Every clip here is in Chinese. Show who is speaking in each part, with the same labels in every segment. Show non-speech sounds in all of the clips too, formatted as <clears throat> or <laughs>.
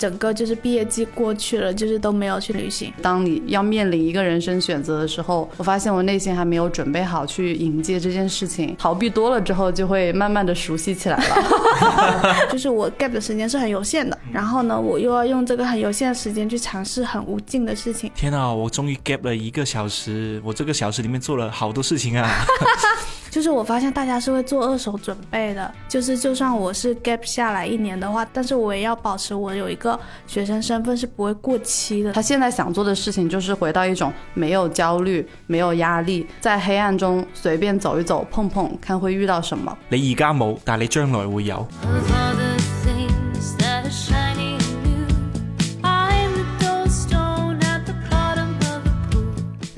Speaker 1: 整个就是毕业季过去了，就是都没有去旅行。
Speaker 2: 当你要面临一个人生选择的时候，我发现我内心还没有准备好去迎接这件事情。逃避多了之后，就会慢慢的熟悉起来了。<laughs>
Speaker 1: 就是我 gap 的时间是很有限的，然后呢，我又要用这个很有限的时间去尝试很无尽的事情。
Speaker 3: 天哪，我终于 gap 了一个小时，我这个小时里面做了好多事情啊。<laughs>
Speaker 1: 就是我发现大家是会做二手准备的，就是就算我是 gap 下来一年的话，但是我也要保持我有一个学生身份是不会过期的。
Speaker 2: 他现在想做的事情就是回到一种没有焦虑、没有压力，在黑暗中随便走一走、碰碰，看会遇到什么。
Speaker 3: 你而家冇，但你将来会有。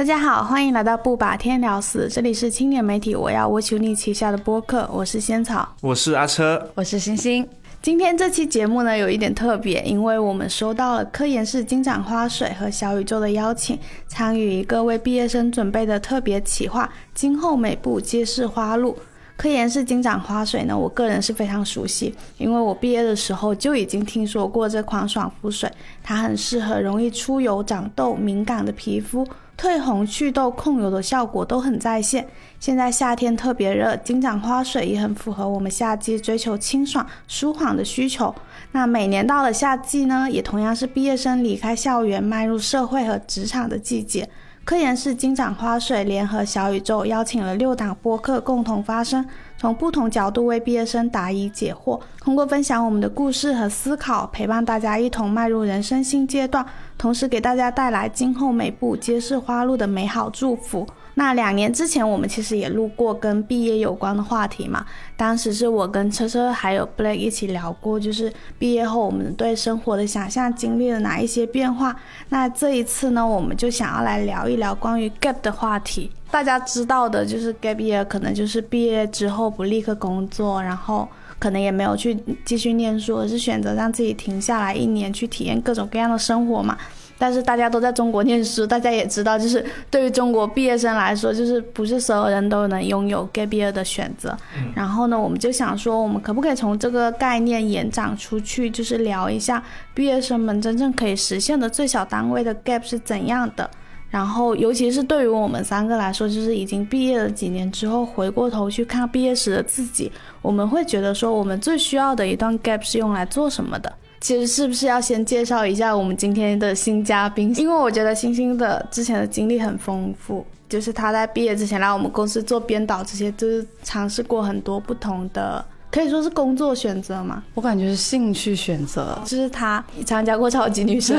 Speaker 1: 大家好，欢迎来到不把天聊死，这里是青年媒体我要我求你旗下的播客，我是仙草，
Speaker 3: 我是阿车，
Speaker 2: 我是星星。
Speaker 1: 今天这期节目呢有一点特别，因为我们收到了科研室金盏花水和小宇宙的邀请，参与一个为毕业生准备的特别企划，今后每步皆是花路。科研室金盏花水呢，我个人是非常熟悉，因为我毕业的时候就已经听说过这款爽肤水，它很适合容易出油、长痘、敏感的皮肤。褪红、祛痘、控油的效果都很在线。现在夏天特别热，金盏花水也很符合我们夏季追求清爽、舒缓的需求。那每年到了夏季呢，也同样是毕业生离开校园、迈入社会和职场的季节。科颜氏金盏花水联合小宇宙邀请了六档播客共同发声，从不同角度为毕业生答疑解惑，通过分享我们的故事和思考，陪伴大家一同迈入人生新阶段，同时给大家带来今后每步皆是花路的美好祝福。那两年之前，我们其实也录过跟毕业有关的话题嘛。当时是我跟车车还有 Blake 一起聊过，就是毕业后我们对生活的想象经历了哪一些变化。那这一次呢，我们就想要来聊一聊关于 gap 的话题。大家知道的就是 gap year 可能就是毕业之后不立刻工作，然后可能也没有去继续念书，而是选择让自己停下来一年去体验各种各样的生活嘛。但是大家都在中国念书，大家也知道，就是对于中国毕业生来说，就是不是所有人都能拥有 gap year 的选择。然后呢，我们就想说，我们可不可以从这个概念延展出去，就是聊一下毕业生们真正可以实现的最小单位的 gap 是怎样的？然后，尤其是对于我们三个来说，就是已经毕业了几年之后，回过头去看毕业时的自己，我们会觉得说，我们最需要的一段 gap 是用来做什么的？其实是不是要先介绍一下我们今天的新嘉宾？因为我觉得星星的之前的经历很丰富，就是他在毕业之前来我们公司做编导，这些就是尝试过很多不同的。可以说是工作选择嘛？
Speaker 2: 我感觉是兴趣选择。
Speaker 1: 就是他参加过超级女生，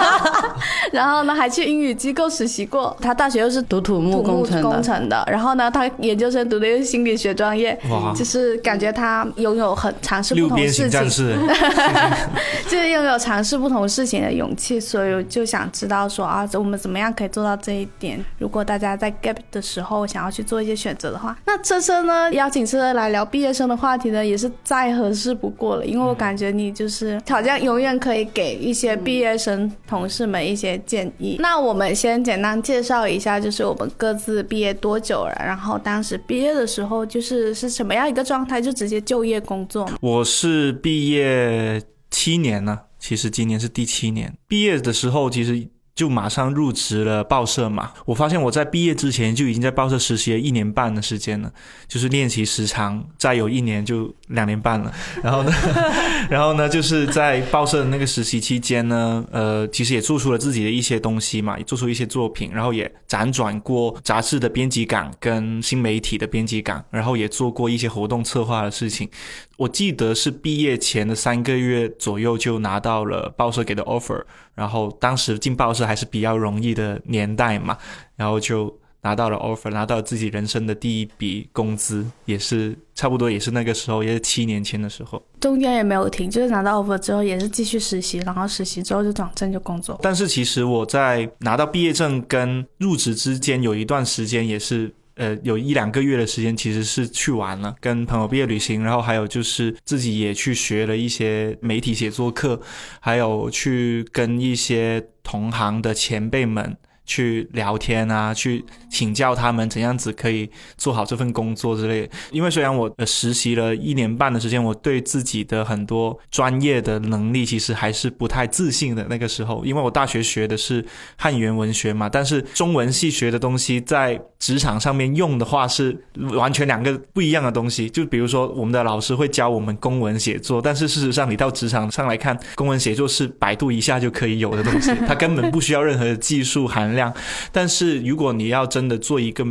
Speaker 1: <laughs> 然后呢还去英语机构实习过。他大学又是
Speaker 2: 读土木工
Speaker 1: 程的，然后呢他研究生读的又是心理学专业。哇！就是感觉他拥有很尝试不同事情，<laughs> <laughs> 就是拥有尝试不同事情的勇气。所以就想知道说啊，我们怎么样可以做到这一点？如果大家在 gap 的时候想要去做一些选择的话，那车车呢邀请车车来聊毕业生的话。话题呢也是再合适不过了，因为我感觉你就是好像永远可以给一些毕业生同事们一些建议。那我们先简单介绍一下，就是我们各自毕业多久了，然后当时毕业的时候就是是什么样一个状态，就直接就业工作。
Speaker 3: 我是毕业七年了，其实今年是第七年。毕业的时候其实。就马上入职了报社嘛。我发现我在毕业之前就已经在报社实习了一年半的时间了，就是练习时长再有一年就两年半了。然后呢，<laughs> 然后呢，就是在报社的那个实习期间呢，呃，其实也做出了自己的一些东西嘛，做出一些作品，然后也辗转过杂志的编辑岗跟新媒体的编辑岗，然后也做过一些活动策划的事情。我记得是毕业前的三个月左右就拿到了报社给的 offer，然后当时进报社还是比较容易的年代嘛，然后就拿到了 offer，拿到自己人生的第一笔工资，也是差不多也是那个时候，也是七年前的时候，
Speaker 1: 中间也没有停，就是拿到 offer 之后也是继续实习，然后实习之后就转正就工作。
Speaker 3: 但是其实我在拿到毕业证跟入职之间有一段时间也是。呃，有一两个月的时间其实是去玩了，跟朋友毕业旅行，然后还有就是自己也去学了一些媒体写作课，还有去跟一些同行的前辈们去聊天啊，去请教他们怎样子可以做好这份工作之类。因为虽然我实习了一年半的时间，我对自己的很多专业的能力其实还是不太自信的。那个时候，因为我大学学的是汉语言文学嘛，但是中文系学的东西在职场上面用的话是完全两个不一样的东西。就比如说，我们的老师会教我们公文写作，但是事实上你到职场上来看，公文写作是百度一下就可以有的东西，它根本不需要任何的技术含量。但是如果你要真的做一个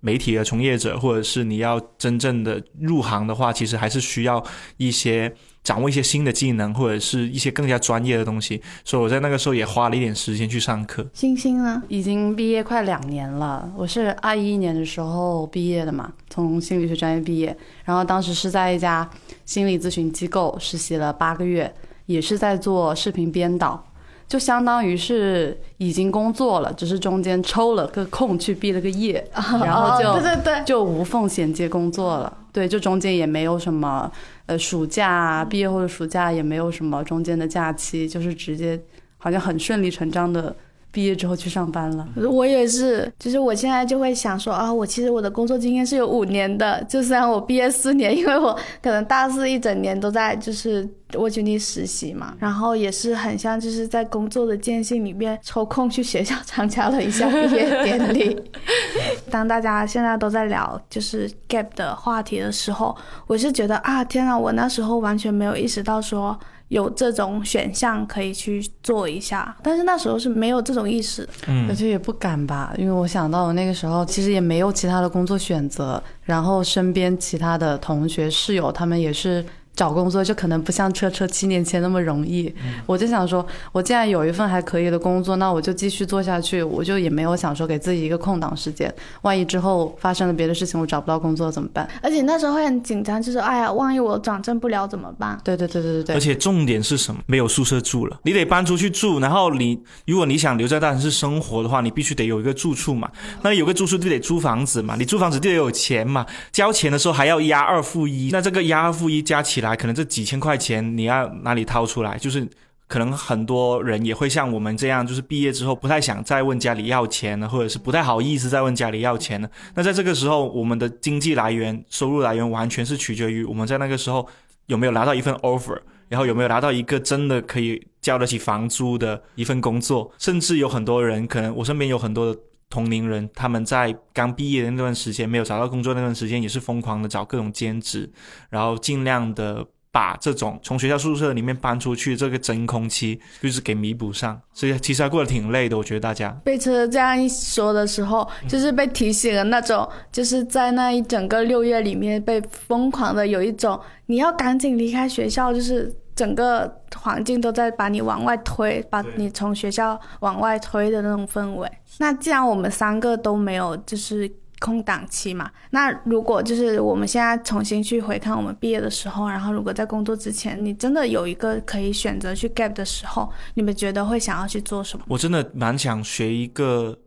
Speaker 3: 媒体的从业者，或者是你要真正的入行的话，其实还是需要一些掌握一些新的技能，或者是一些更加专业的东西。所以我在那个时候也花了一点时间去上课。
Speaker 1: 星星呢？
Speaker 2: 已经毕业快两年了，我是二一年的时候毕业的嘛，从心理学专业毕业，然后当时是在一家心理咨询机构实习了八个月，也是在做视频编导。就相当于是已经工作了，只是中间抽了个空去毕了个业，然后就
Speaker 1: 对对对，
Speaker 2: 就无缝衔接工作了。对，就中间也没有什么呃暑假，毕业后的暑假也没有什么中间的假期，就是直接好像很顺理成章的。毕业之后去上班了，
Speaker 1: 我也是，就是我现在就会想说啊，我其实我的工作经验是有五年的，就虽然我毕业四年，因为我可能大四一整年都在就是沃君尼实习嘛，然后也是很像就是在工作的间隙里面抽空去学校参加了一下毕业典礼。<laughs> 当大家现在都在聊就是 gap 的话题的时候，我是觉得啊，天啊，我那时候完全没有意识到说。有这种选项可以去做一下，但是那时候是没有这种意识，
Speaker 2: 而且也不敢吧，因为我想到我那个时候其实也没有其他的工作选择，然后身边其他的同学室友他们也是。找工作就可能不像车车七年前那么容易，我就想说，我既然有一份还可以的工作，那我就继续做下去。我就也没有想说给自己一个空档时间，万一之后发生了别的事情，我找不到工作怎么办？
Speaker 1: 而且那时候会很紧张，就是哎呀，万一我转正不了怎么办？
Speaker 2: 对对对对对对。
Speaker 3: 而且重点是什么？没有宿舍住了，你得搬出去住。然后你如果你想留在大城市生活的话，你必须得有一个住处嘛。那有个住处就得租房子嘛，你租房子就得有钱嘛。交钱的时候还要押二付一，那这个押二付一加起来。可能这几千块钱你要哪里掏出来？就是可能很多人也会像我们这样，就是毕业之后不太想再问家里要钱了，或者是不太好意思再问家里要钱了。那在这个时候，我们的经济来源、收入来源完全是取决于我们在那个时候有没有拿到一份 offer，然后有没有拿到一个真的可以交得起房租的一份工作。甚至有很多人，可能我身边有很多的。同龄人，他们在刚毕业的那段时间，没有找到工作那段时间，也是疯狂的找各种兼职，然后尽量的把这种从学校宿舍里面搬出去这个真空期，就是给弥补上。所以其实还过得挺累的，我觉得大家
Speaker 1: 被车这样一说的时候，就是被提醒了那种，就是在那一整个六月里面被疯狂的有一种你要赶紧离开学校，就是。整个环境都在把你往外推，把你从学校往外推的那种氛围。那既然我们三个都没有就是空档期嘛，那如果就是我们现在重新去回看我们毕业的时候，然后如果在工作之前，你真的有一个可以选择去 gap 的时候，你们觉得会想要去做什么？
Speaker 3: 我真的蛮想学一个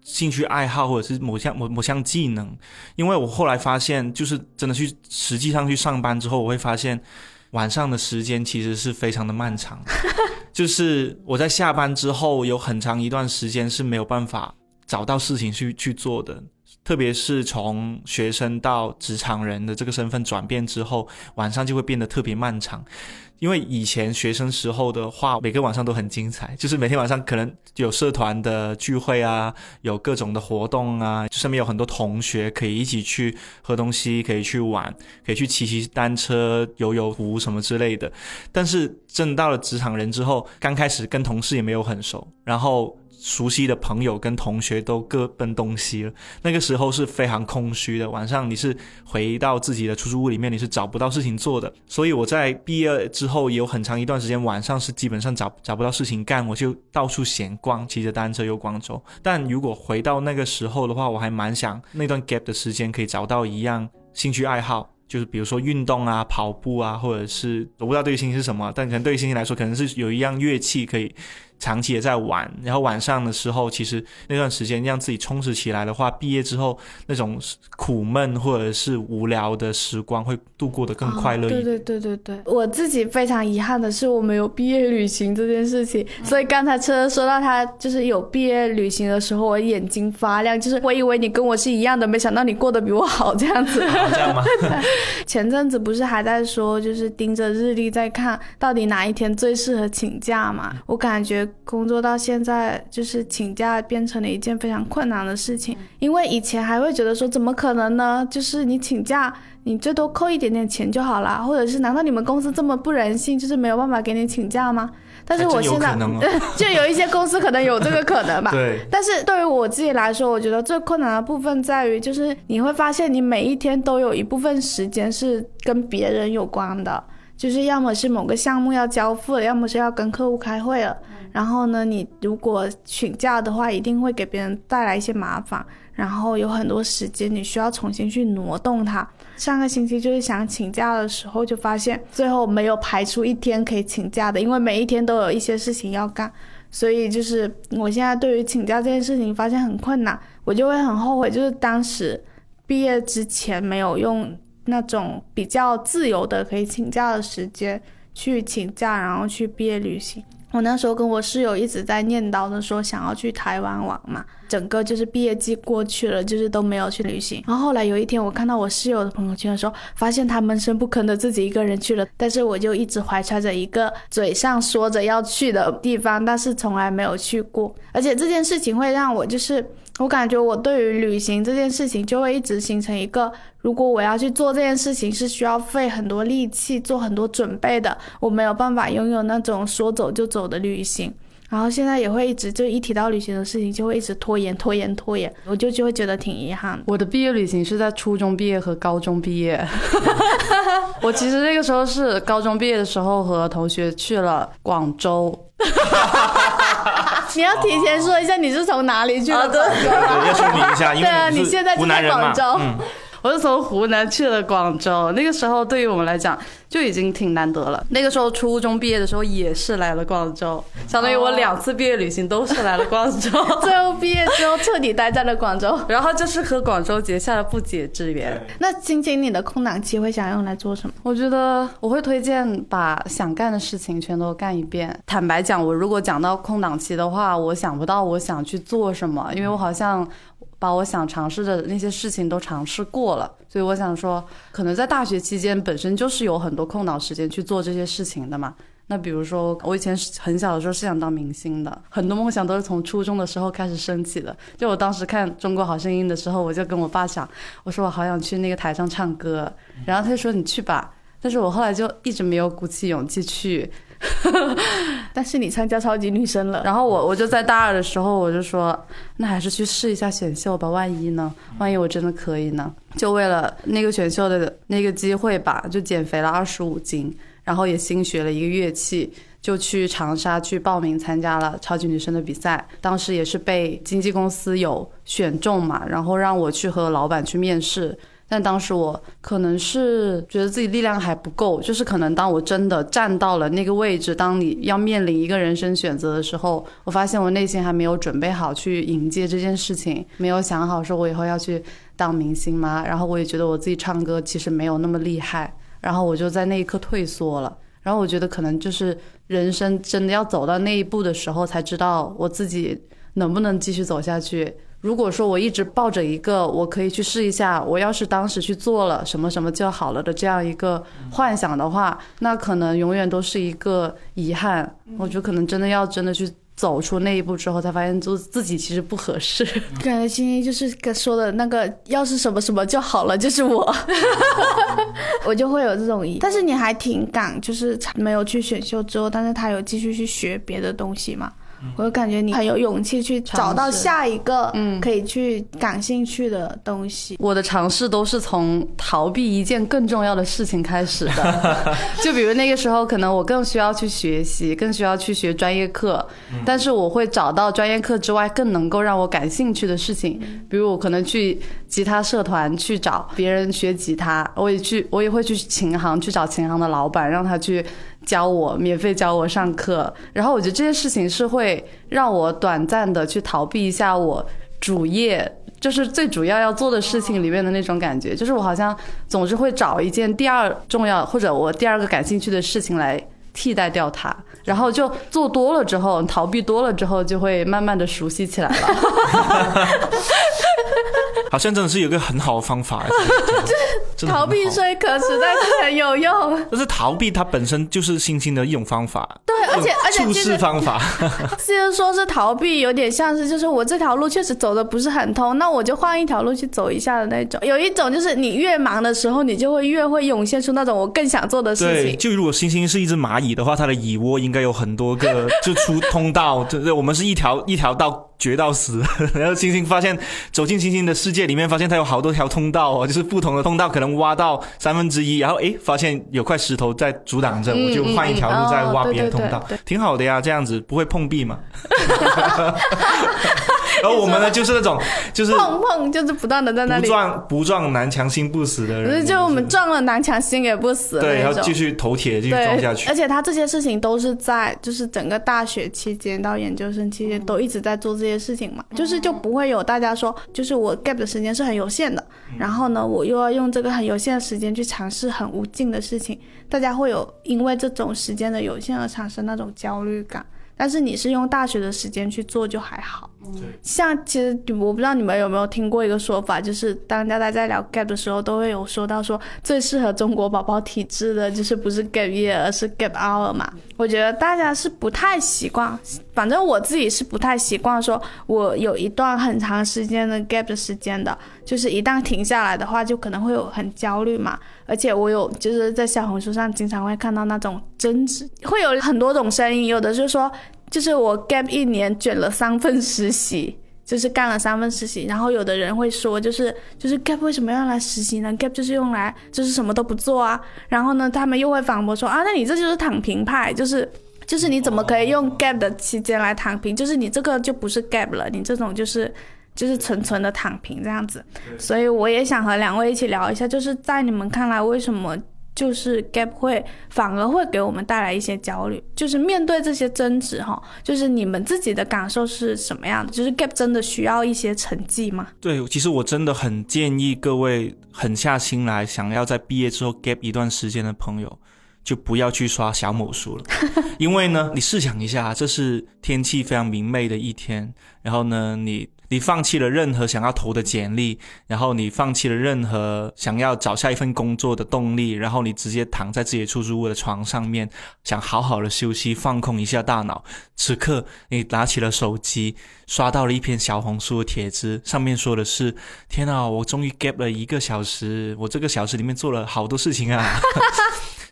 Speaker 3: 兴趣爱好，或者是某项某某项技能，因为我后来发现，就是真的去实际上去上班之后，我会发现。晚上的时间其实是非常的漫长，<laughs> 就是我在下班之后有很长一段时间是没有办法找到事情去去做的，特别是从学生到职场人的这个身份转变之后，晚上就会变得特别漫长。因为以前学生时候的话，每个晚上都很精彩，就是每天晚上可能有社团的聚会啊，有各种的活动啊，就身边有很多同学可以一起去喝东西，可以去玩，可以去骑骑单车、游游湖什么之类的。但是真到了职场人之后，刚开始跟同事也没有很熟，然后。熟悉的朋友跟同学都各奔东西了，那个时候是非常空虚的。晚上你是回到自己的出租屋里面，你是找不到事情做的。所以我在毕业之后有很长一段时间晚上是基本上找找不到事情干，我就到处闲逛，骑着单车游广州。但如果回到那个时候的话，我还蛮想那段 gap 的时间可以找到一样兴趣爱好。就是比如说运动啊，跑步啊，或者是我不知道对于星星是什么，但可能对于星星来说，可能是有一样乐器可以长期也在玩，然后晚上的时候，其实那段时间让自己充实起来的话，毕业之后那种苦闷或者是无聊的时光会度过得更快乐一点。
Speaker 1: 哦对对对对对，我自己非常遗憾的是我没有毕业旅行这件事情，
Speaker 3: 嗯
Speaker 1: 所以刚才车车说到他就是有毕业旅行的时候，我眼睛发亮，就是我以为你跟我是一样的，没想到你过得比我好这样子。<laughs>
Speaker 3: 哦这样吗？<laughs>
Speaker 1: 前阵子不是还在说，就是盯着日历在看到底哪一天最适合请假嘛？我感觉工作到现在，就是请假变成了一件非常困难的事情，因为以前还会觉得说怎么可能呢？就是你请假，你最多扣一点点钱就好啦，或者是难道你们公司这么不人性，就是没有办法给你请假吗？但是我现在 <laughs> 就有一些公司可能有这个可能吧。
Speaker 3: 对，
Speaker 1: 但是对于我自己来说，我觉得最困难的部分在于，就是你会发现你每一天都有一部分时间是跟别人有关的，就是要么是某个项目要交付了，要么是要跟客户开会了。然后呢，你如果请假的话，一定会给别人带来一些麻烦，然后有很多时间你需要重新去挪动它。上个星期就是想请假的时候，就发现最后没有排出一天可以请假的，因为每一天都有一些事情要干。所以就是我现在对于请假这件事情发现很困难，我就会很后悔，就是当时毕业之前没有用那种比较自由的可以请假的时间去请假，然后去毕业旅行。我那时候跟我室友一直在念叨着说想要去台湾玩嘛，整个就是毕业季过去了，就是都没有去旅行。然后后来有一天，我看到我室友的朋友圈的时候，发现他闷声不吭的自己一个人去了，但是我就一直怀揣着一个嘴上说着要去的地方，但是从来没有去过。而且这件事情会让我就是，我感觉我对于旅行这件事情就会一直形成一个，如果我要去做这件事情是需要费很多力气、做很多准备的，我没有办法拥有那种说走就走的旅行。然后现在也会一直就一提到旅行的事情，就会一直拖延、拖延、拖延，我就就会觉得挺遗憾。
Speaker 2: 我的毕业旅行是在初中毕业和高中毕业。<laughs> 我其实那个时候是高中毕业的时候和同学去了广州，<laughs>
Speaker 1: 你要提前说一下你是从哪里去的广州
Speaker 3: 对要说明一下，因
Speaker 1: 对啊
Speaker 3: 为
Speaker 1: 你现在就
Speaker 3: 湖南人嘛
Speaker 1: 在广州。
Speaker 3: 嗯，
Speaker 2: 我是从湖南去了广州。那个时候对于我们来讲就已经挺难得了。那个时候初中毕业的时候也是来了广州，<laughs> 相当于我两次毕业旅行都是来了广州。<laughs>
Speaker 1: 最后毕业之后彻底待在了广州。<laughs>
Speaker 2: 然后就是和广州结下了不解之缘。
Speaker 1: 那青青，你的空档期会想用来做什么？
Speaker 2: 我觉得我会推荐把想干的事情全都干一遍。坦白讲，我如果讲到空档期的话，我想不到我想去做什么，因为我好像把我想尝试的那些事情都尝试过了。所以我想说，可能在大学期间本身就是有很多空档时间去做这些事情的嘛。那比如说，我以前很小的时候是想当明星的，很多梦想都是从初中的时候开始升起的。就我当时看《中国好声音》的时候，我就跟我爸讲，我说我好想去那个台上唱歌，然后他就说你去吧。但是我后来就一直没有鼓起勇气去。<laughs>
Speaker 1: 但是你参加超级女生了，
Speaker 2: 然后我我就在大二的时候，我就说，那还是去试一下选秀吧，万一呢？万一我真的可以呢？就为了那个选秀的那个机会吧，就减肥了二十五斤，然后也新学了一个乐器。就去长沙去报名参加了超级女生的比赛，当时也是被经纪公司有选中嘛，然后让我去和老板去面试。但当时我可能是觉得自己力量还不够，就是可能当我真的站到了那个位置，当你要面临一个人生选择的时候，我发现我内心还没有准备好去迎接这件事情，没有想好说我以后要去当明星吗？然后我也觉得我自己唱歌其实没有那么厉害，然后我就在那一刻退缩了。然后我觉得可能就是人生真的要走到那一步的时候，才知道我自己能不能继续走下去。如果说我一直抱着一个我可以去试一下，我要是当时去做了什么什么就好了的这样一个幻想的话，那可能永远都是一个遗憾。我觉得可能真的要真的去走出那一步之后，才发现就自己其实不合适。
Speaker 1: 感觉青青就是跟说的那个，要是什么什么就好了，就是我，<laughs> 我就会有这种疑。但是你还挺敢，就是没有去选秀之后，但是他有继续去学别的东西嘛？我就感觉你很有勇气去找到下一个
Speaker 2: 嗯。
Speaker 1: 可以去感兴趣的东西。
Speaker 2: 我的尝试都是从逃避一件更重要的事情开始的，<laughs> 就比如那个时候，可能我更需要去学习，更需要去学专业课，但是我会找到专业课之外更能够让我感兴趣的事情，比如我可能去吉他社团去找别人学吉他，我也去，我也会去琴行去找琴行的老板，让他去教我，免费教我上课。然后我觉得这些事情是会让我短暂的去逃避一下我主业，就是最主要要做的事情里面的那种感觉。就是我好像总是会找一件第二重要或者我第二个感兴趣的事情来替代掉它。然后就做多了之后，逃避多了之后，就会慢慢的熟悉起来了。<laughs> <laughs>
Speaker 3: 好像真的是有个很好的方法，<laughs>
Speaker 1: 逃避虽可耻，但是很有用。
Speaker 3: 但是逃避它本身就是星星的一种方法，
Speaker 1: 对，而且而且
Speaker 3: 处
Speaker 1: 其实
Speaker 3: 事方法。<laughs>
Speaker 1: 虽然说是逃避，有点像是就是我这条路确实走的不是很通，那我就换一条路去走一下的那种。有一种就是你越忙的时候，你就会越会涌现出那种我更想做的事
Speaker 3: 对，
Speaker 1: 情。
Speaker 3: 就如果星星是一只蚂蚁的话，它的蚁窝应该有很多个，就出通道。对对，我们是一条一条道绝到死，<laughs> 然后星星发现走进星星的世界里面，发现它有好多条通道哦，就是不同的通道可能挖到三分之一，然后诶发现有块石头在阻挡着，
Speaker 1: 嗯
Speaker 3: 我就换一条路再挖别的通道
Speaker 1: 哦对。对对，
Speaker 3: 挺好的呀，这样子不会碰壁嘛。然后我们呢，就是那种就是
Speaker 1: 碰碰就是不断的在那
Speaker 3: 不
Speaker 1: 里，
Speaker 3: 撞不撞南墙心不死的
Speaker 1: 可
Speaker 3: 人，
Speaker 1: 是就我们撞了南墙心也不死
Speaker 3: 对，然。后继续头铁继续撞下，去
Speaker 1: 而。且他这些事情都是在就是整个大学期间到研究生期间都一直在做这些事情嘛，就是就不会有大家说，就是我 gap 的时间是很有限的，然后呢，我又要用这个很有限的时间去尝试很无尽的事情，大家会有因为这种时间的有限而产生那种焦虑感。但是你是用大学的时间去做就还好，像其实我不知道你们有没有听过一个说法，就是当大家在聊 gap 的时候，都会有说到说最适合中国宝宝体质的，就是不是 gap year，而是 gap hour 嘛。我觉得大家是不太习惯，反正我自己是不太习惯，说我有一段很长时间的 gap 的时间的，就是一旦停下来的话，就可能会有很焦虑嘛。而且我有就是在小红书上经常会看到那种争执，会有很多种声音，有的就说就是我 gap 一年卷了三份实习。就是干了三份实习，然后有的人会说，就是就是 gap 为什么要来实习呢？gap 就是用来就是什么都不做啊。然后呢，他们又会反驳说啊，那你这就是躺平派，就是就是你怎么可以用 gap 的期间来躺平？就是你这个就不是 gap 了，你这种就是就是纯纯的躺平这样子。所以我也想和两位一起聊一下，就是在你们看来，为什么就是 gap 会反而会给我们带来一些焦虑？就是面对这些争执哈，就是你们自己的感受是什么样的？就是 gap 真的需要一些成绩吗？
Speaker 3: 对，其实我真的很建议各位狠下心来，想要在毕业之后 gap 一段时间的朋友，就不要去刷小某书了，<laughs> 因为呢，你试想一下，这是天气非常明媚的一天，然后呢，你你放弃了任何想要投的简历，然后你放弃了任何想要找下一份工作的动力，然后你直接躺在自己出租屋的床上面，想好好的休息，放空一下大脑。此刻，你拿起了手机，刷到了一篇小红书的帖子，上面说的是：“天啊，我终于 gap 了一个小时，我这个小时里面做了好多事情啊。<laughs> ”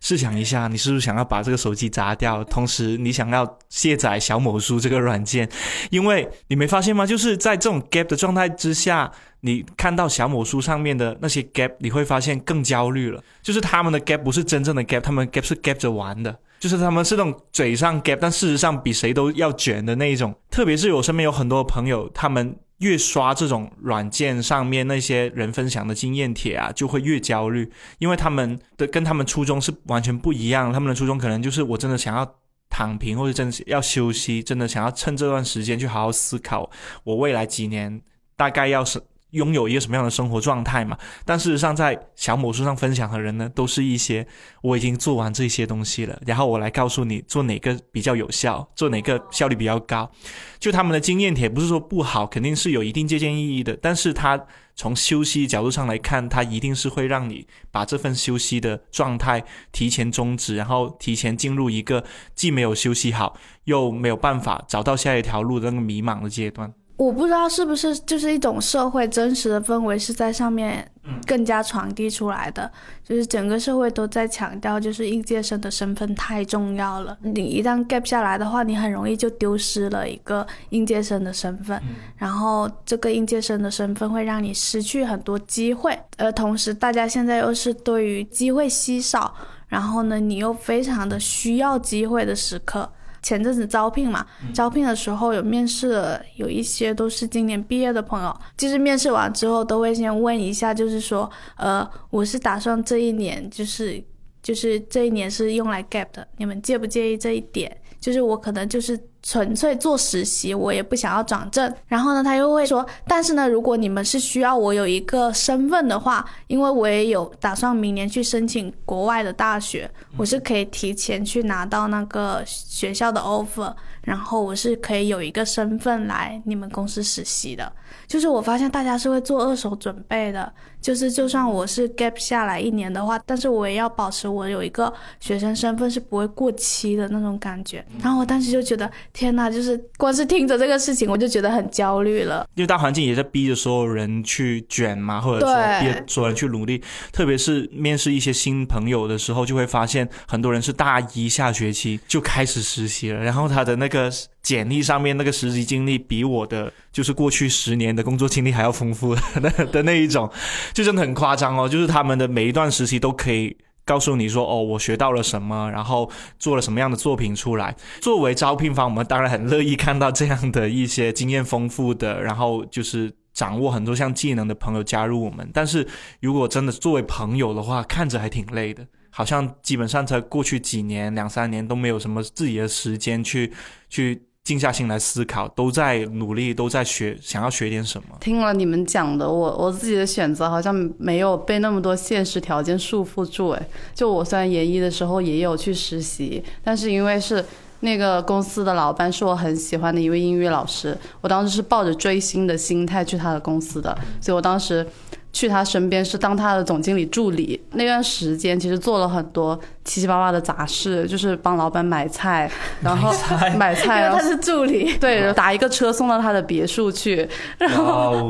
Speaker 3: 试想一下，你是不是想要把这个手机砸掉？同时，你想要卸载小某书这个软件，因为你没发现吗？就是在这种 gap 的状态之下，你看到小某书上面的那些 gap，你会发现更焦虑了。就是他们的 gap 不是真正的 gap，他们 gap 是 gap 着玩的，就是他们是那种嘴上 gap，但事实上比谁都要卷的那一种。特别是我身边有很多朋友，他们。越刷这种软件上面那些人分享的经验帖啊，就会越焦虑，因为他们的跟他们初衷是完全不一样。他们的初衷可能就是我真的想要躺平，或者真的要休息，真的想要趁这段时间去好好思考我未来几年大概要是拥有一个什么样的生活状态嘛。但事实上，在小某书上分享的人呢，都是一些我已经做完这些东西了，然后我来告诉你做哪个比较有效，做哪个效率比较高。就他们的经验帖不是说不好，肯定是有一定借鉴意义的，但是他从休息角度上来看，它一定是会让你把这份休息的状态提前终止，然后提前进入一个既没有休息好，又没有办法找到下一条路的那个迷茫的阶段。
Speaker 1: 我不知道是不是就是一种社会真实的氛围是在上面更加传递出来的，就是整个社会都在强调，就是应届生的身份太重要了。你一旦 gap 下来的话，你很容易就丢失了一个应届生的身份，然后这个应届生的身份会让你失去很多机会，而同时大家现在又是对于机会稀少，然后呢，你又非常的需要机会的时刻。前阵子招聘嘛，招聘的时候有面试的，有一些都是今年毕业的朋友。就是面试完之后，都会先问一下，就是说，呃，我是打算这一年就是就是这一年是用来 gap 的，你们介不介意这一点？就是我可能就是纯粹做实习，我也不想要转正。然后呢，他又会说，但是呢，如果你们是需要我有一个身份的话，因为我也有打算明年去申请国外的大学，我是可以提前去拿到那个学校的 offer，然后我是可以有一个身份来你们公司实习的。就是我发现大家是会做二手准备的，就是就算我是 gap 下来一年的话，但是我也要保持我有一个学生身份是不会过期的那种感觉。然后我当时就觉得，天呐，就是光是听着这个事情，我就觉得很焦虑了。
Speaker 3: 因为大环境也在逼着所有人去卷嘛，或者说逼着所有人去努力。特别是面试一些新朋友的时候，就会发现很多人是大一下学期就开始实习了，然后他的那个。简历上面那个实习经历比我的就是过去十年的工作经历还要丰富的 <laughs> 的那一种，就真的很夸张哦。就是他们的每一段实习都可以告诉你说，哦，我学到了什么，然后做了什么样的作品出来。作为招聘方，我们当然很乐意看到这样的一些经验丰富的，然后就是掌握很多项技能的朋友加入我们。但是如果真的作为朋友的话，看着还挺累的。好像基本上在过去几年两三年都没有什么自己的时间去去。静下心来思考，都在努力，都在学，想要学点什么。
Speaker 2: 听了你们讲的，我我自己的选择好像没有被那么多现实条件束缚住。哎，就我虽然研一的时候也有去实习，但是因为是那个公司的老板是我很喜欢的一位音乐老师，我当时是抱着追星的心态去他的公司的，所以我当时。去他身边是当他的总经理助理，那段时间其实做了很多七七八八的杂事，就是帮老板买菜，然后买菜，<laughs>
Speaker 1: 然后他是助理，
Speaker 2: 对，打一个车送到他的别墅去，然后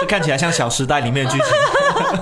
Speaker 3: 这看起来像《小时代》里面的剧情，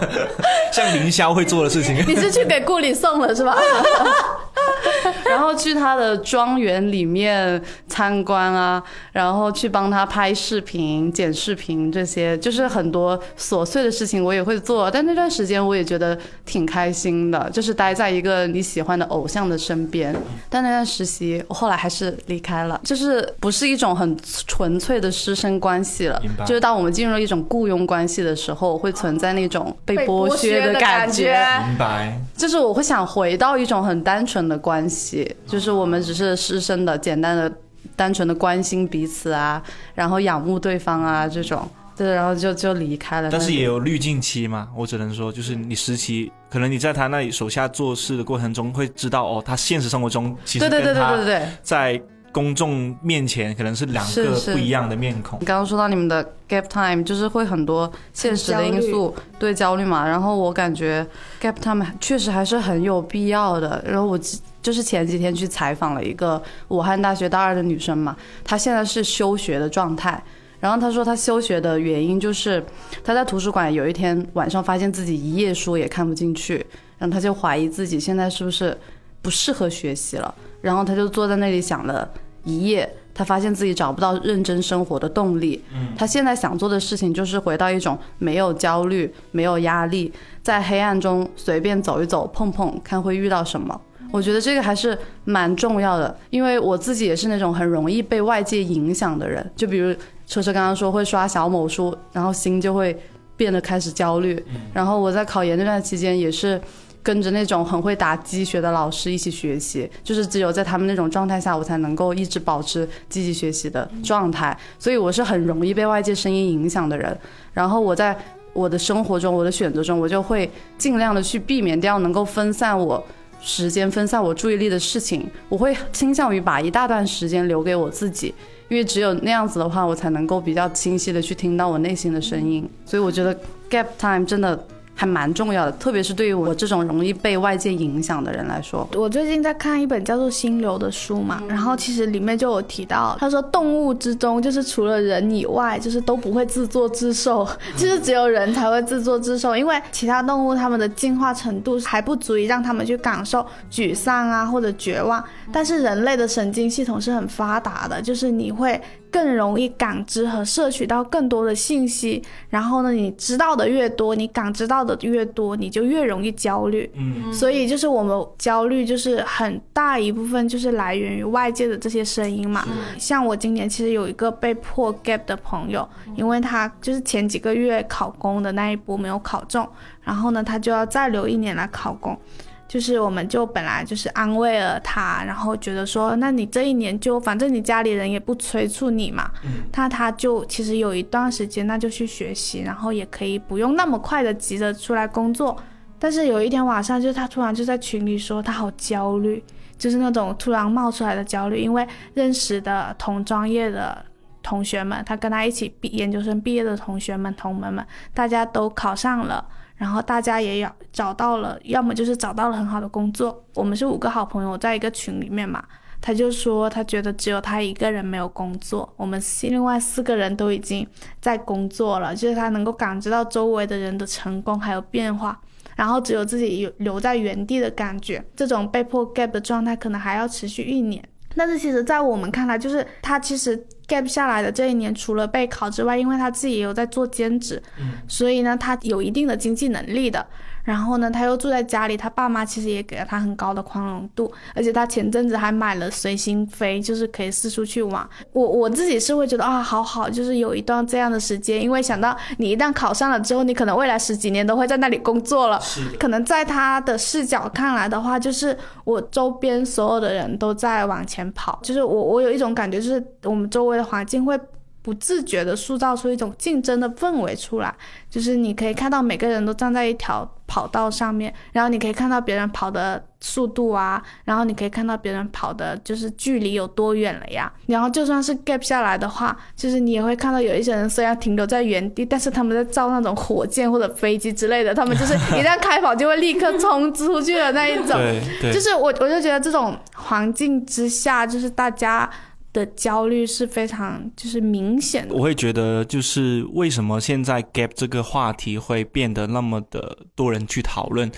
Speaker 3: <laughs> 像凌霄会做的事情。
Speaker 1: 你是去给顾里送了是吧？<laughs> <laughs>
Speaker 2: 然后去他的庄园里面参观啊，然后去帮他拍视频、剪视频，这些就是很多琐碎的事情我也会做。但那段时间我也觉得挺开心的，就是待在一个你喜欢的偶像的身边。但那段实习我后来还是离开了，就是不是一种很纯粹的师生关系了。就是当我们进入一种雇佣关系的时候，会存在那种被剥削的感觉。
Speaker 3: 明白。
Speaker 2: 就是我会想回到一种很单纯的关系。就是我们只是师生的简单的、单纯的关心彼此啊，然后仰慕对方啊，这种对，然后就就离开了。
Speaker 3: 但是也有滤镜期嘛，我只能说，就是你实习，可能你在他那里手下做事的过程中，会知道哦，他现实生活中其实
Speaker 2: 对对对对对对，
Speaker 3: 在。公众面前可能是两个不一样的面孔。
Speaker 2: 刚刚说到你们的 gap time，就是会很多现实的因素，对焦虑嘛。然后我感觉 gap time 确实还是很有必要的。然后我就是前几天去采访了一个武汉大学大二的女生嘛，她现在是休学的状态。然后她说她休学的原因就是她在图书馆有一天晚上发现自己一页书也看不进去，然后她就怀疑自己现在是不是不适合学习了。然后他就坐在那里想了一夜，他发现自己找不到认真生活的动力。嗯，他现在想做的事情就是回到一种没有焦虑、没有压力，在黑暗中随便走一走、碰碰，看会遇到什么。我觉得这个还是蛮重要的，因为我自己也是那种很容易被外界影响的人。就比如车车刚刚说会刷小某书，然后心就会变得开始焦虑。然后我在考研那段期间也是。跟着那种很会打鸡血的老师一起学习，就是只有在他们那种状态下，我才能够一直保持积极学习的状态。所以我是很容易被外界声音影响的人。然后我在我的生活中、我的选择中，我就会尽量的去避免掉能够分散我时间、分散我注意力的事情。我会倾向于把一大段时间留给我自己，因为只有那样子的话，我才能够比较清晰的去听到我内心的声音。所以我觉得 gap time 真的。还蛮重要的，特别是对于我这种容易被外界影响的人来说。
Speaker 1: 我最近在看一本叫做《心流》的书嘛，然后其实里面就有提到，他说动物之中就是除了人以外，就是都不会自作自受，<laughs> 就是只有人才会自作自受，因为其他动物它们的进化程度还不足以让他们去感受沮丧啊或者绝望，但是人类的神经系统是很发达的，就是你会。更容易感知和摄取到更多的信息，然后呢，你知道的越多，你感知到的越多，你就越容易焦虑。嗯，所以就是我们焦虑，就是很大一部分就是来源于外界的这些声音嘛。像我今年其实有一个被迫 gap 的朋友，因为他就是前几个月考公的那一波没有考中，然后呢，他就要再留一年来考公。就是我们就本来就是安慰了他，然后觉得说，那你这一年就反正你家里人也不催促你嘛，那他就其实有一段时间那就去学习，然后也可以不用那么快的急着出来工作。但是有一天晚上，就是他突然就在群里说他好焦虑，就是那种突然冒出来的焦虑，因为认识的同专业的同学们，他跟他一起毕研究生毕业的同学们同门们，大家都考上了。然后大家也要找到了，要么就是找到了很好的工作。我们是五个好朋友在一个群里面嘛，他就说他觉得只有他一个人没有工作，我们另外四个人都已经在工作了，就是他能够感知到周围的人的成功还有变化，然后只有自己有留在原地的感觉。这种被迫 gap 的状态可能还要持续一年。但是其实，在我们看来，就是他其实。Gap 下来的这一年，除了备考之外，因为他自己也有在做兼职，所以呢，他有一定的经济能力的。然后呢，他又住在家里，他爸妈其实也给了他很高的宽容度，而且他前阵子还买了随心飞，就是可以四处去玩。我我自己是会觉得啊，好好，就是有一段这样的时间，因为想到你一旦考上了之后，你可能未来十几年都会在那里工作了。可能在他的视角看来的话，就是我周边所有的人都在往前跑，就是我我有一种感觉，就是我们周围的环境会。不自觉的塑造出一种竞争的氛围出来，就是你可以看到每个人都站在一条跑道上面，然后你可以看到别人跑的速度啊，然后你可以看到别人跑的就是距离有多远了呀。然后就算是 gap 下来的话，就是你也会看到有一些人虽然停留在原地，但是他们在造那种火箭或者飞机之类的，他们就是一旦开跑就会立刻冲出去的那一种。
Speaker 3: 对，
Speaker 1: 就是我我就觉得这种环境之下，就是大家。的焦虑是非常就是明显的。
Speaker 3: 我会觉得，就是为什么现在 gap 这个话题会变得那么的多人去讨论。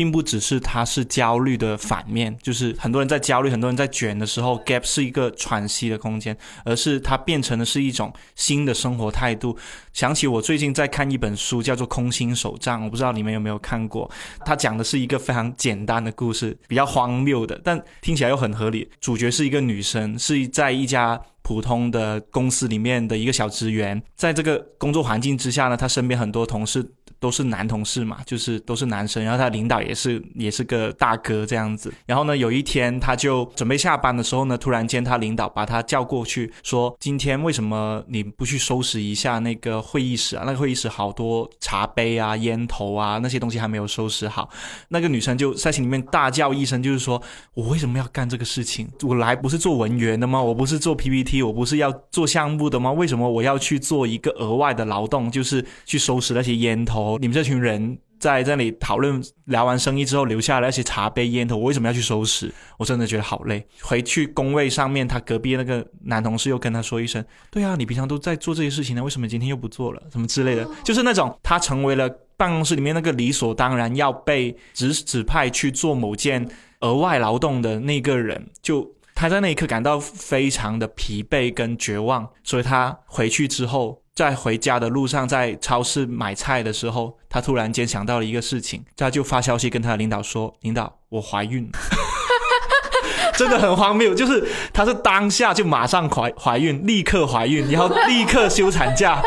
Speaker 3: 并不只是它是焦虑的反面，就是很多人在焦虑、很多人在卷的时候，gap 是一个喘息的空间，而是它变成的是一种新的生活态度。想起我最近在看一本书，叫做《空心手账》，我不知道你们有没有看过。它讲的是一个非常简单的故事，比较荒谬的，但听起来又很合理。主角是一个女生，是在一家普通的公司里面的一个小职员，在这个工作环境之下呢，她身边很多同事。都是男同事嘛，就是都是男生，然后他领导也是也是个大哥这样子。然后呢，有一天他就准备下班的时候呢，突然间他领导把他叫过去，说：“今天为什么你不去收拾一下那个会议室啊？那个会议室好多茶杯啊、烟头啊那些东西还没有收拾好。”那个女生就在心里面大叫一声，就是说：“我为什么要干这个事情？我来不是做文员的吗？我不是做 PPT，我不是要做项目的吗？为什么我要去做一个额外的劳动，就是去收拾那些烟头？”你们这群人在这里讨论聊完生意之后留下来那些茶杯烟头，我为什么要去收拾？我真的觉得好累。回去工位上面，他隔壁那个男同事又跟他说一声：“对啊，你平常都在做这些事情呢，为什么今天又不做了？什么之类的，就是那种他成为了办公室里面那个理所当然要被指指派去做某件额外劳动的那个人，就他在那一刻感到非常的疲惫跟绝望，所以他回去之后。”在回家的路上，在超市买菜的时候，他突然间想到了一个事情，他就发消息跟他的领导说：“领导，我怀孕。” <laughs> 真的很荒谬，就是他是当下就马上怀怀孕，立刻怀孕，然后立刻休产假。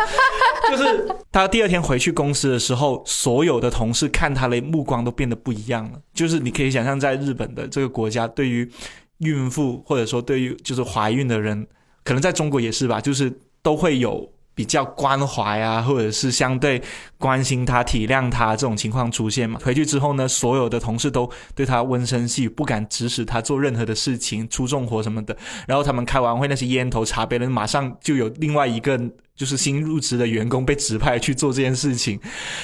Speaker 3: 就是他第二天回去公司的时候，所有的同事看他的目光都变得不一样了。就是你可以想象，在日本的这个国家，对于孕妇或者说对于就是怀孕的人，可能在中国也是吧，就是都会有。比较关怀啊，或者是相对关心他、体谅他这种情况出现嘛？回去之后呢，所有的同事都对他温声细语，不敢指使他做任何的事情、出重活什么的。然后他们开完会，那些烟头、茶杯呢，马上就有另外一个。就是新入职的员工被指派去做这件事情，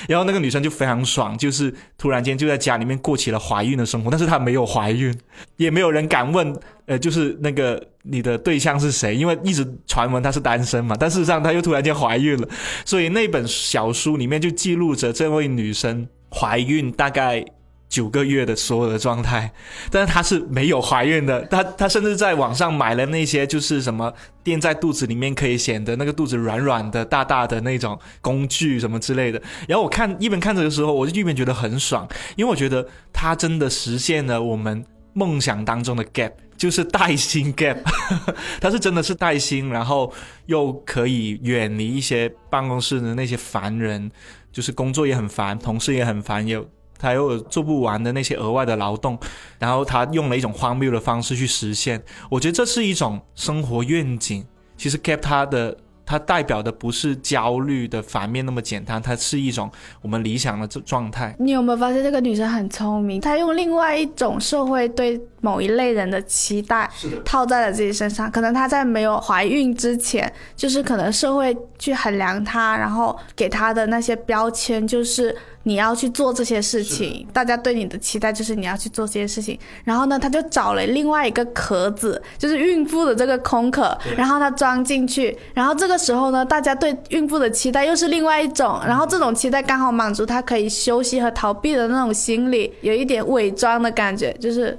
Speaker 3: 然后那个女生就非常爽，就是突然间就在家里面过起了怀孕的生活，但是她没有怀孕，也没有人敢问，呃，就是那个你的对象是谁，因为一直传闻她是单身嘛，但事实上她又突然间怀孕了，所以那本小书里面就记录着这位女生怀孕大概。九个月的所有的状态，但是她是没有怀孕的。她她甚至在网上买了那些就是什么垫在肚子里面可以显得那个肚子软软的、大大的那种工具什么之类的。然后我看一边看着的时候，我就一边觉得很爽，因为我觉得她真的实现了我们梦想当中的 gap，就是带薪 gap。<laughs> 她是真的是带薪，然后又可以远离一些办公室的那些烦人，就是工作也很烦，同事也很烦，有。他又有做不完的那些额外的劳动，然后他用了一种荒谬的方式去实现。我觉得这是一种生活愿景。其实，keep 他的。他代表的不是焦虑的反面那么简单，它是一种我们理想的这状态。
Speaker 1: 你有没有发现这个女生很聪明？她用另外一种社会对某一类人的期待，套在了自己身上。可能她在没有怀孕之前，就是可能社会去衡量她，然后给她的那些标签就是。你要去做这些事情，大家对你的期待就是你要去做这些事情。然后呢，他就找了另外一个壳子，就是孕妇的这个空壳，然后他装进去。然后这个时候呢，大家对孕妇的期待又是另外一种。然后这种期待刚好满足她可以休息和逃避的那种心理，有一点伪装的感觉，就是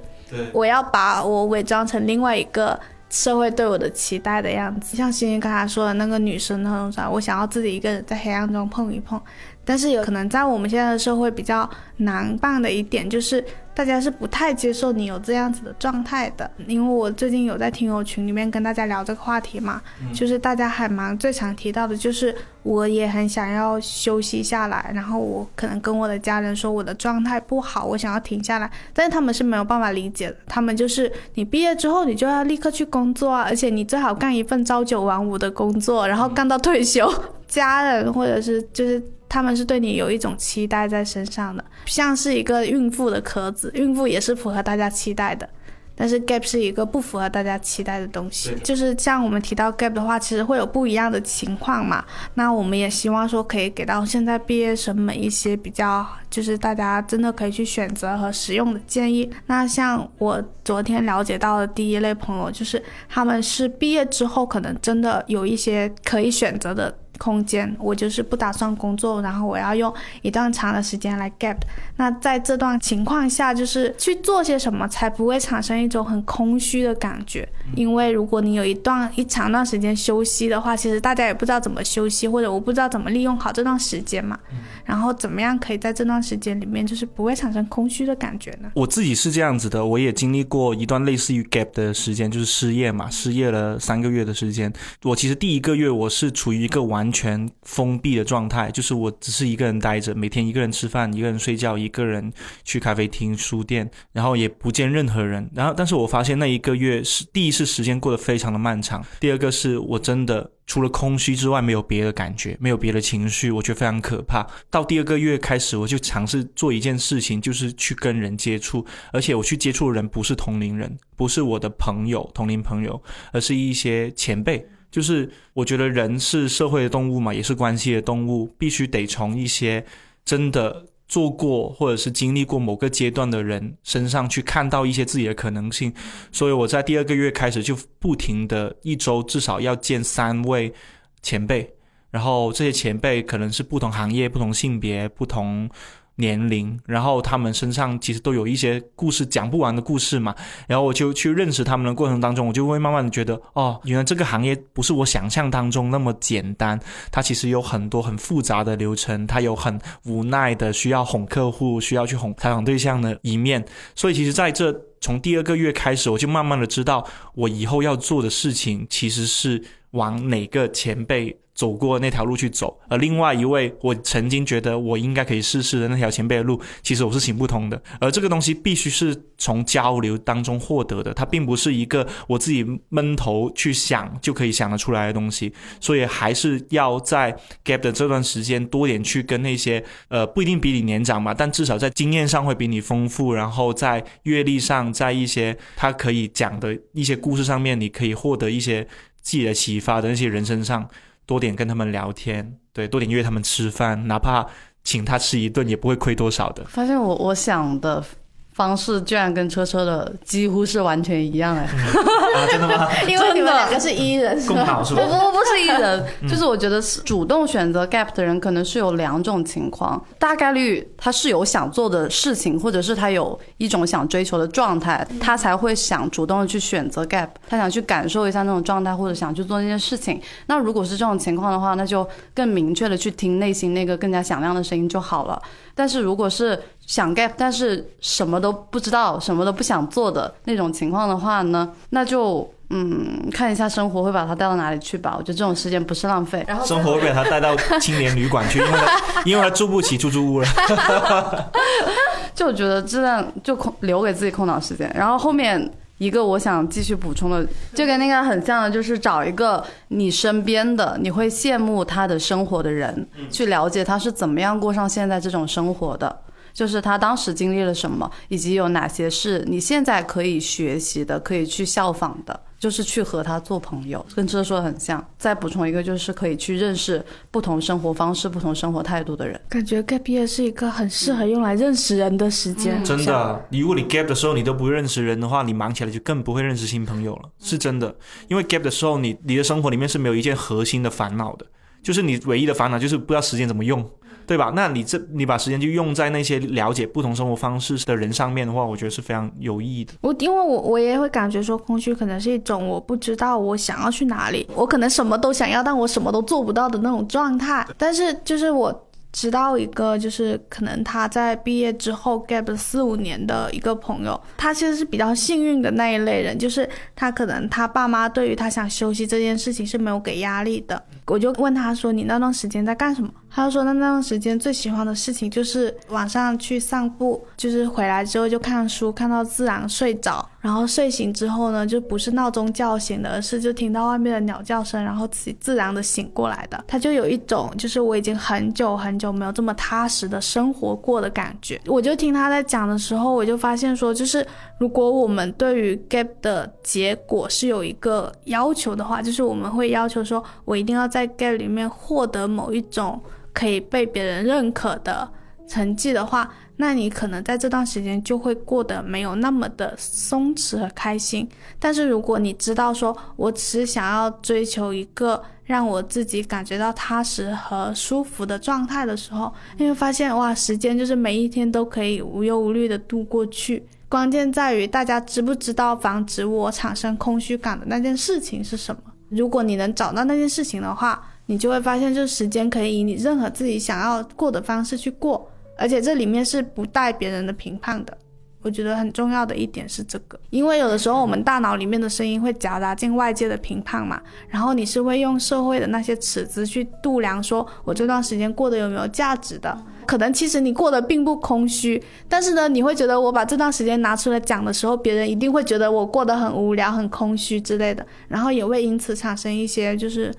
Speaker 1: 我要把我伪装成另外一个社会对我的期待的样子。像星星刚才说的那个女生那种啥，我想要自己一个人在黑暗中碰一碰。但是有可能在我们现在的社会比较难办的一点，就是大家是不太接受你有这样子的状态的。因为我最近有在听友群里面跟大家聊这个话题嘛，就是大家还蛮最常提到的，就是我也很想要休息下来，然后我可能跟我的家人说我的状态不好，我想要停下来，但是他们是没有办法理解的。他们就是你毕业之后你就要立刻去工作啊，而且你最好干一份朝九晚五的工作，然后干到退休。<laughs> 家人或者是就是。他们是对你有一种期待在身上的，像是一个孕妇的壳子，孕妇也是符合大家期待的。但是 gap 是一个不符合大家期待的东西，就是像我们提到 gap 的话，其实会有不一样的情况嘛。那我们也希望说可以给到现在毕业生们一些比较，就是大家真的可以去选择和使用的建议。那像我昨天了解到的第一类朋友，就是他们是毕业之后可能真的有一些可以选择的。空间，我就是不打算工作，然后我要用一段长的时间来 gap。那在这段情况下，就是去做些什么才不会产生一种很空虚的感觉？因为如果你有一段一长段时间休息的话，其实大家也不知道怎么休息，或者我不知道怎么利用好这段时间嘛。然后怎么样可以在这段时间里面，就是不会产生空虚的感觉呢？
Speaker 3: 我自己是这样子的，我也经历过一段类似于 gap 的时间，就是失业嘛，失业了三个月的时间。我其实第一个月我是处于一个完全封闭的状态，就是我只是一个人待着，每天一个人吃饭，一个人睡觉，一个人去咖啡厅、书店，然后也不见任何人。然后，但是我发现那一个月是第一次时间过得非常的漫长，第二个是我真的。除了空虚之外，没有别的感觉，没有别的情绪，我觉得非常可怕。到第二个月开始，我就尝试做一件事情，就是去跟人接触，而且我去接触的人不是同龄人，不是我的朋友、同龄朋友，而是一些前辈。就是我觉得人是社会的动物嘛，也是关系的动物，必须得从一些真的。做过或者是经历过某个阶段的人身上去看到一些自己的可能性，所以我在第二个月开始就不停的一周至少要见三位前辈，然后这些前辈可能是不同行业、不同性别、不同。年龄，然后他们身上其实都有一些故事讲不完的故事嘛，然后我就去认识他们的过程当中，我就会慢慢的觉得，哦，原来这个行业不是我想象当中那么简单，它其实有很多很复杂的流程，它有很无奈的需要哄客户，需要去哄采访对象的一面，所以其实在这从第二个月开始，我就慢慢的知道我以后要做的事情其实是往哪个前辈。走过那条路去走，而另外一位我曾经觉得我应该可以试试的那条前辈的路，其实我是行不通的。而这个东西必须是从交流当中获得的，它并不是一个我自己闷头去想就可以想得出来的东西。所以还是要在 gap 的这段时间多点去跟那些呃不一定比你年长吧，但至少在经验上会比你丰富，然后在阅历上，在一些他可以讲的一些故事上面，你可以获得一些自己的启发的那些人身上。多点跟他们聊天，对，多点约他们吃饭，哪怕请他吃一顿也不会亏多少的。
Speaker 2: 发现我我想的。方式居然跟车车的几乎是完全一样哎，
Speaker 3: 真的吗？<laughs>
Speaker 1: 因为你们两个是一人，
Speaker 3: 是吧？
Speaker 2: 不不不是一人，就是我觉得主动选择 gap 的人可能是有两种情况，大概率他是有想做的事情，或者是他有一种想追求的状态，他才会想主动的去选择 gap，他想去感受一下那种状态，或者想去做那件事情。那如果是这种情况的话，那就更明确的去听内心那个更加响亮的声音就好了。但是如果是想 gap，但是什么都不知道，什么都不想做的那种情况的话呢，那就嗯，看一下生活会把他带到哪里去吧。我觉得这种时间不是浪费。然后
Speaker 3: 生活会把他带到青年旅馆去，因为他因为他住不起出租屋了。<laughs>
Speaker 2: 就我觉得这样就空留给自己空档时间。然后后面一个我想继续补充的，就跟那个很像的，就是找一个你身边的你会羡慕他的生活的人，去了解他是怎么样过上现在这种生活的。就是他当时经历了什么，以及有哪些是你现在可以学习的、可以去效仿的，就是去和他做朋友，跟这说的很像。再补充一个，就是可以去认识不同生活方式、不同生活态度的人。
Speaker 1: 感觉 gap year 是一个很适合用来认识人的时间。
Speaker 3: 真的，如果你 gap 的时候你都不认识人的话，你忙起来就更不会认识新朋友了。是真的，因为 gap 的时候，你你的生活里面是没有一件核心的烦恼的，就是你唯一的烦恼就是不知道时间怎么用。对吧？那你这你把时间就用在那些了解不同生活方式的人上面的话，我觉得是非常有意义的。
Speaker 1: 我因为我我也会感觉说，空虚可能是一种我不知道我想要去哪里，我可能什么都想要，但我什么都做不到的那种状态。但是就是我。知道一个就是可能他在毕业之后 gap 四五年的一个朋友，他其实是比较幸运的那一类人，就是他可能他爸妈对于他想休息这件事情是没有给压力的。我就问他说：“你那段时间在干什么？”他说：“那那段时间最喜欢的事情就是晚上去散步，就是回来之后就看书，看到自然睡着。”然后睡醒之后呢，就不是闹钟叫醒的，而是就听到外面的鸟叫声，然后自己自然的醒过来的。他就有一种就是我已经很久很久没有这么踏实的生活过的感觉。我就听他在讲的时候，我就发现说，就是如果我们对于 gap 的结果是有一个要求的话，就是我们会要求说我一定要在 gap 里面获得某一种可以被别人认可的成绩的话。那你可能在这段时间就会过得没有那么的松弛和开心。但是如果你知道说，我只是想要追求一个让我自己感觉到踏实和舒服的状态的时候，你会发现哇，时间就是每一天都可以无忧无虑的度过去。关键在于大家知不知道防止我产生空虚感的那件事情是什么。如果你能找到那件事情的话，你就会发现，这时间可以以你任何自己想要过的方式去过。而且这里面是不带别人的评判的，我觉得很重要的一点是这个，因为有的时候我们大脑里面的声音会夹杂进外界的评判嘛，然后你是会用社会的那些尺子去度量，说我这段时间过得有没有价值的，可能其实你过得并不空虚，但是呢，你会觉得我把这段时间拿出来讲的时候，别人一定会觉得我过得很无聊、很空虚之类的，然后也会因此产生一些就是。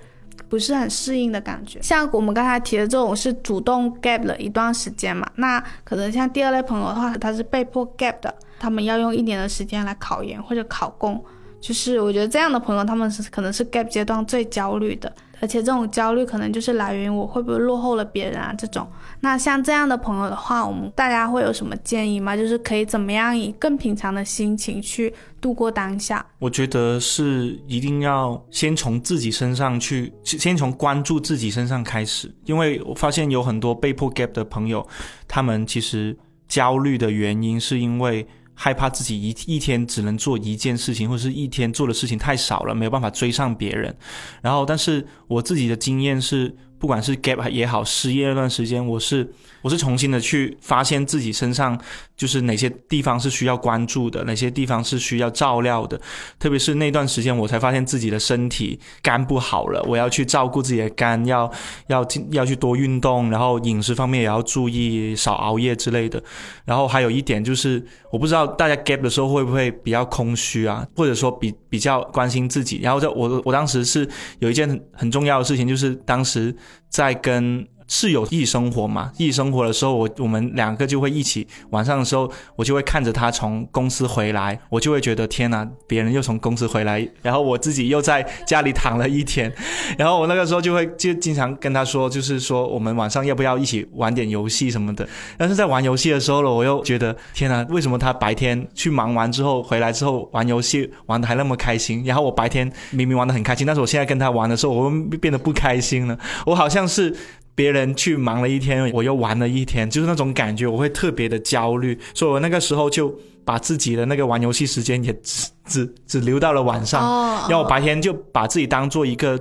Speaker 1: 不是很适应的感觉，像我们刚才提的这种是主动 gap 了一段时间嘛，那可能像第二类朋友的话，他是被迫 gap 的，他们要用一年的时间来考研或者考公，就是我觉得这样的朋友他们是可能是 gap 阶段最焦虑的。而且这种焦虑可能就是来源于我会不会落后了别人啊这种。那像这样的朋友的话，我们大家会有什么建议吗？就是可以怎么样以更平常的心情去度过当下？
Speaker 3: 我觉得是一定要先从自己身上去，先从关注自己身上开始。因为我发现有很多被迫 gap 的朋友，他们其实焦虑的原因是因为。害怕自己一一天只能做一件事情，或者是一天做的事情太少了，没有办法追上别人。然后，但是我自己的经验是。不管是 gap 也好，失业那段时间，我是我是重新的去发现自己身上就是哪些地方是需要关注的，哪些地方是需要照料的。特别是那段时间，我才发现自己的身体肝不好了，我要去照顾自己的肝，要要要去多运动，然后饮食方面也要注意，少熬夜之类的。然后还有一点就是，我不知道大家 gap 的时候会不会比较空虚啊，或者说比比较关心自己。然后在我我当时是有一件很很重要的事情，就是当时。在跟。室友一起生活嘛，一起生活的时候，我我们两个就会一起晚上的时候，我就会看着他从公司回来，我就会觉得天哪，别人又从公司回来，然后我自己又在家里躺了一天，<laughs> 然后我那个时候就会就经常跟他说，就是说我们晚上要不要一起玩点游戏什么的。但是在玩游戏的时候了，我又觉得天哪，为什么他白天去忙完之后回来之后玩游戏玩的还那么开心，然后我白天明明玩的很开心，但是我现在跟他玩的时候，我变得不开心了，我好像是。别人去忙了一天，我又玩了一天，就是那种感觉，我会特别的焦虑，所以我那个时候就把自己的那个玩游戏时间也只只只留到了晚上，然后我白天就把自己当做一个。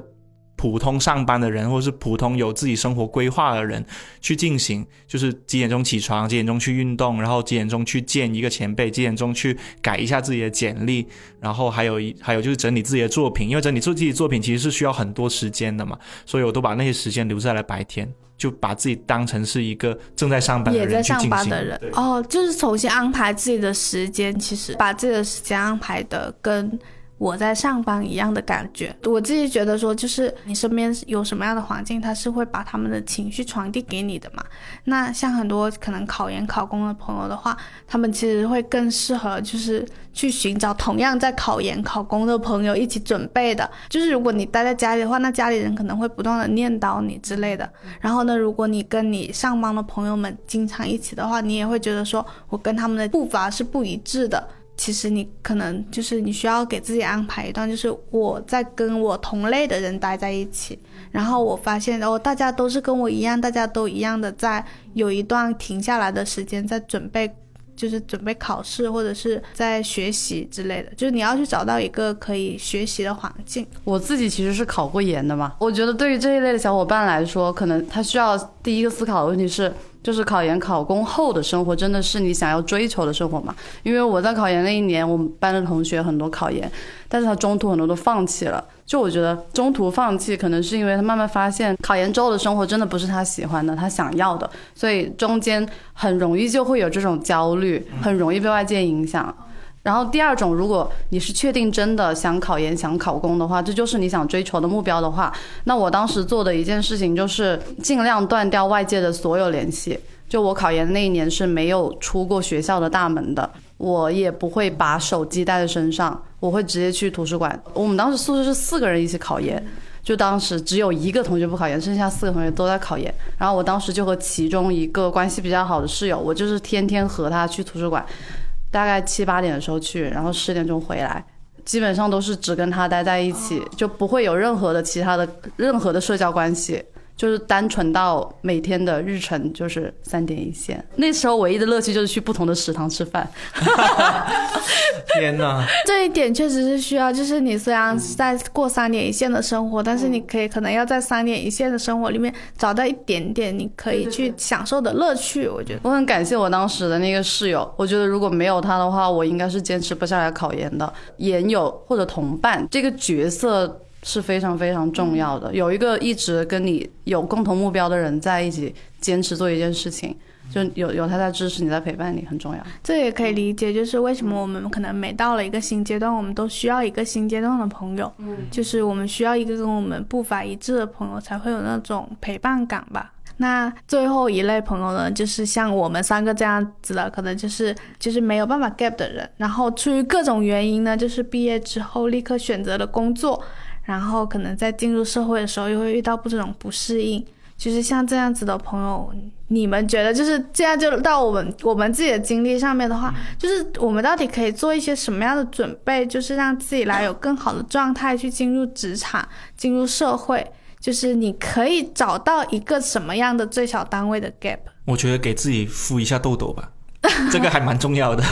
Speaker 3: 普通上班的人，或者是普通有自己生活规划的人去进行，就是几点钟起床，几点钟去运动，然后几点钟去见一个前辈，几点钟去改一下自己的简历，然后还有一还有就是整理自己的作品，因为整理自己的作品其实是需要很多时间的嘛，所以我都把那些时间留在了白天，就把自己当成是一个正在上班的
Speaker 1: 也在上。班的人哦，就是重新安排自己的时间，其实把自己的时间安排的跟我在上班一样的感觉。我自己觉得说，就是你身边有什么样的环境，他是会把他们的情绪传递给你的嘛。那像很多可能考研考公的朋友的话，他们其实会更适合就是去寻找同样在考研考公的朋友一起准备的。就是如果你待在家里的话，那家里人可能会不断的念叨你之类的。然后呢，如果你跟你上班的朋友们经常一起的话，你也会觉得说我跟他们的步伐是不一致的。其实你可能就是你需要给自己安排一段，就是我在跟我同类的人待在一起，然后我发现哦，大家都是跟我一样，大家都一样的在有一段停下来的时间，在准备，就是准备考试或者是在学习之类的，就是你要去找到一个可以学习的环境。
Speaker 2: 我自己其实是考过研的嘛，我觉得对于这一类的小伙伴来说，可能他需要第一个思考的问题是，就是考研考公后的生活真的是你想要追求的生活吗？因为我在考研那一年，我们班的同学很多考研，但是他中途很多都放弃了。就我觉得中途放弃，可能是因为他慢慢发现考研之后的生活真的不是他喜欢的，他想要的，所以中间很容易就会有这种焦虑，很容易被外界影响。然后第二种，如果你是确定真的想考研、想考公的话，这就是你想追求的目标的话，那我当时做的一件事情就是尽量断掉外界的所有联系。就我考研那一年是没有出过学校的大门的，我也不会把手机带在身上，我会直接去图书馆。我们当时宿舍是四个人一起考研，就当时只有一个同学不考研，剩下四个同学都在考研。然后我当时就和其中一个关系比较好的室友，我就是天天和他去图书馆，大概七八点的时候去，然后十点钟回来。基本上都是只跟他待在一起，就不会有任何的其他的任何的社交关系，就是单纯到每天的日程就是三点一线。那时候唯一的乐趣就是去不同的食堂吃饭。<laughs> <laughs>
Speaker 3: 天哪！
Speaker 1: 这一点确实是需要，就是你虽然是在过三点一线的生活，但是你可以可能要在三点一线的生活里面找到一点点你可以去享受的乐趣。我觉得
Speaker 2: 我很感谢我当时的那个室友，我觉得如果没有他的话，我应该是坚持不下来考研的。研友或者同伴这个角色是非常非常重要的，有一个一直跟你有共同目标的人在一起坚持做一件事情，就有有他在支持你，在陪伴你，很重要。
Speaker 1: 这也可以理解，就是为什么我们可能每到了一个新阶段，我们都需要一个新阶段的朋友，嗯，就是我们需要一个跟我们步伐一致的朋友，才会有那种陪伴感吧。那最后一类朋友呢，就是像我们三个这样子的，可能就是就是没有办法 gap 的人，然后出于各种原因呢，就是毕业之后立刻选择了工作，然后可能在进入社会的时候又会遇到不这种不适应。就是像这样子的朋友，你们觉得就是这样？就到我们我们自己的经历上面的话，就是我们到底可以做一些什么样的准备，就是让自己来有更好的状态去进入职场、进入社会。就是你可以找到一个什么样的最小单位的 gap？
Speaker 3: 我觉得给自己敷一下痘痘吧，<laughs> 这个还蛮重要的。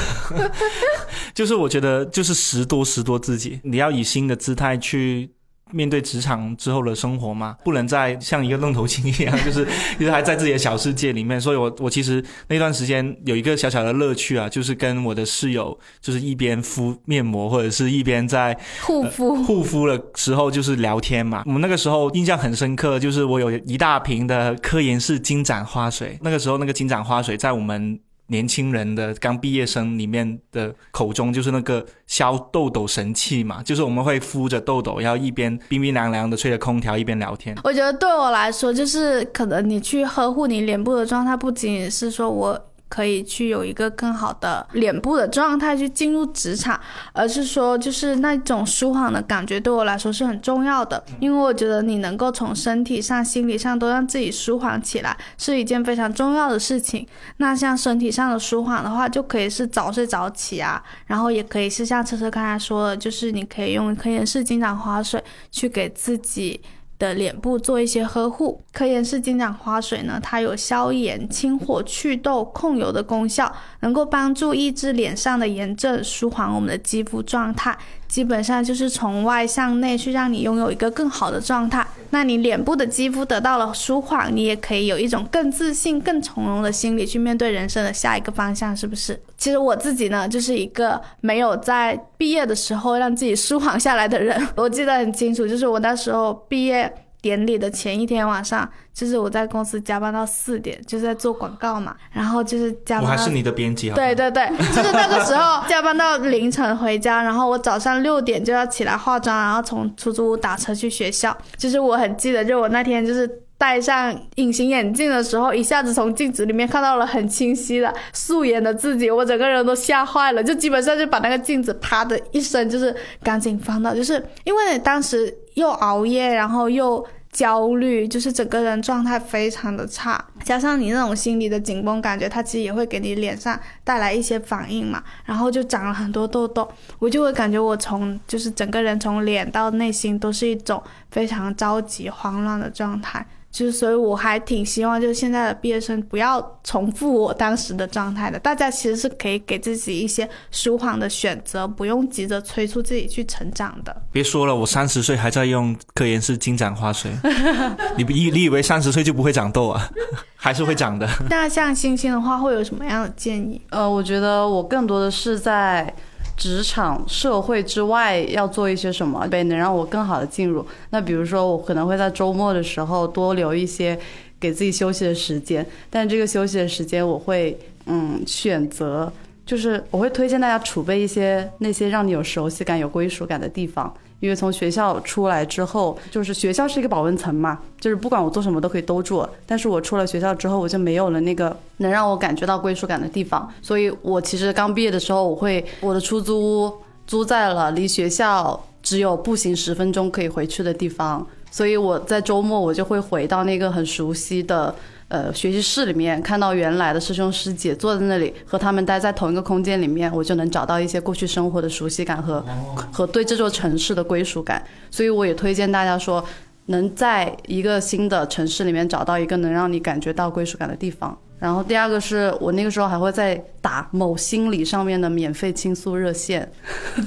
Speaker 3: <laughs> 就是我觉得就是时多时多自己，你要以新的姿态去。面对职场之后的生活嘛，不能再像一个愣头青一样，<laughs> 就是一直还在自己的小世界里面。所以我我其实那段时间有一个小小的乐趣啊，就是跟我的室友，就是一边敷面膜或者是一边在
Speaker 1: 护肤
Speaker 3: 护肤的时候，就是聊天嘛。我们那个时候印象很深刻，就是我有一大瓶的科颜氏金盏花水，那个时候那个金盏花水在我们。年轻人的刚毕业生里面的口中就是那个消痘痘神器嘛，就是我们会敷着痘痘，然后一边冰冰凉凉的吹着空调，一边聊天。
Speaker 1: 我觉得对我来说，就是可能你去呵护你脸部的状态，不仅仅是说我。可以去有一个更好的脸部的状态去进入职场，而是说就是那种舒缓的感觉对我来说是很重要的，因为我觉得你能够从身体上、心理上都让自己舒缓起来是一件非常重要的事情。那像身体上的舒缓的话，就可以是早睡早起啊，然后也可以是像车车刚才说的，就是你可以用科颜氏金盏花水去给自己。的脸部做一些呵护。科颜氏金盏花水呢，它有消炎、清火、祛痘、控油的功效，能够帮助抑制脸上的炎症，舒缓我们的肌肤状态。基本上就是从外向内去让你拥有一个更好的状态。那你脸部的肌肤得到了舒缓，你也可以有一种更自信、更从容的心理去面对人生的下一个方向，是不是？其实我自己呢，就是一个没有在毕业的时候让自己舒缓下来的人。<laughs> 我记得很清楚，就是我那时候毕业。典礼的前一天晚上，就是我在公司加班到四点，就是在做广告嘛，然后就是加班。
Speaker 3: 我还是你的编辑啊。
Speaker 1: 对对对，就是那个时候加班到凌晨回家，然后我早上六点就要起来化妆，然后从出租屋打车去学校。就是我很记得，就我那天就是戴上隐形眼镜的时候，一下子从镜子里面看到了很清晰的素颜的自己，我整个人都吓坏了，就基本上就把那个镜子啪的一声就是赶紧放到，就是因为当时。又熬夜，然后又焦虑，就是整个人状态非常的差，加上你那种心理的紧绷感觉，它其实也会给你脸上带来一些反应嘛，然后就长了很多痘痘，我就会感觉我从就是整个人从脸到内心都是一种非常着急、慌乱的状态。就是，所以我还挺希望，就是现在的毕业生不要重复我当时的状态的。大家其实是可以给自己一些舒缓的选择，不用急着催促自己去成长的。
Speaker 3: 别说了，我三十岁还在用科颜氏金盏花水，<laughs> 你你你以为三十岁就不会长痘啊？<laughs> 还是会长的。
Speaker 1: 那像星星的话，会有什么样的建议？
Speaker 2: 呃，我觉得我更多的是在。职场社会之外要做一些什么，呗，能让我更好的进入。那比如说，我可能会在周末的时候多留一些给自己休息的时间，但这个休息的时间我会嗯选择，就是我会推荐大家储备一些那些让你有熟悉感、有归属感的地方。因为从学校出来之后，就是学校是一个保温层嘛，就是不管我做什么都可以兜住。但是我出了学校之后，我就没有了那个能让我感觉到归属感的地方。所以我其实刚毕业的时候，我会我的出租屋租在了离学校只有步行十分钟可以回去的地方，所以我在周末我就会回到那个很熟悉的。呃，学习室里面看到原来的师兄师姐坐在那里，和他们待在同一个空间里面，我就能找到一些过去生活的熟悉感和和对这座城市的归属感。所以我也推荐大家说，能在一个新的城市里面找到一个能让你感觉到归属感的地方。然后第二个是我那个时候还会在打某心理上面的免费倾诉热线，<laughs>